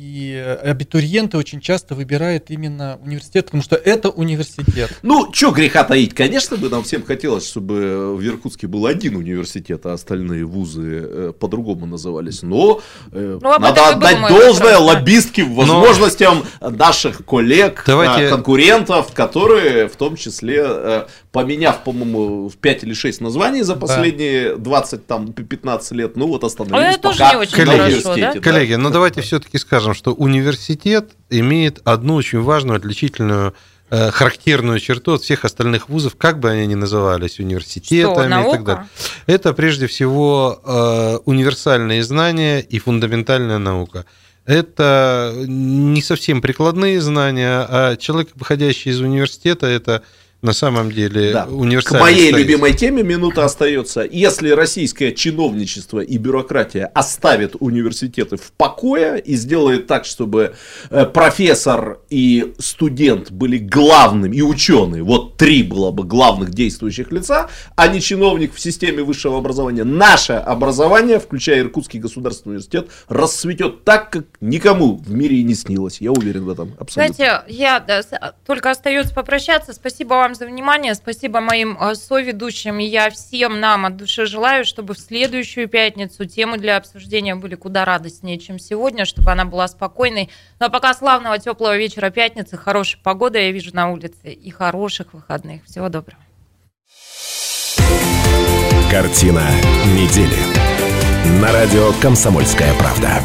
И абитуриенты очень часто выбирают именно университет, потому что это университет. Ну, что греха таить, конечно бы нам всем хотелось, чтобы в Иркутске был один университет, а остальные вузы э, по-другому назывались. Но э, Ну, надо отдать мой должное да. лоббистским возможностям наших коллег, Давайте- э, конкурентов, которые в том числе, э, поменяв, по-моему, в 5 или 6 названий за последние 20, там, 15 лет, ну вот остановились А это тоже пока не очень хорошо, да? Коллеги, ну давайте все-таки скажем, что университет имеет одну очень важную отличительную э, характерную черту от всех остальных вузов, как бы они ни назывались, университетами Что, и так далее. Это прежде всего э, универсальные знания и фундаментальная наука. Это не совсем прикладные знания, а человек, выходящий из университета, это на самом деле Да. К универсальный моей специалист. любимой теме минута остается. Если российское чиновничество и бюрократия оставит университеты в покое и сделает так, чтобы э, профессор и студент были главными, и ученые, вот три было бы главных действующих лица, а не чиновник в системе высшего образования, наше образование, включая Иркутский государственный университет, расцветет так, как никому в мире и не снилось. Я уверен в этом абсолютно. Знаете, я да, с- только остается попрощаться. Спасибо вам за внимание, спасибо моим э, соведущим. И я всем нам от души желаю, чтобы в следующую пятницу темы для обсуждения были куда радостнее, чем сегодня, чтобы она была спокойной. Ну а пока славного теплого вечера пятницы, хорошей погоды я вижу на улице и хороших выходных. Всего доброго. Картина недели. На радио «Комсомольская правда».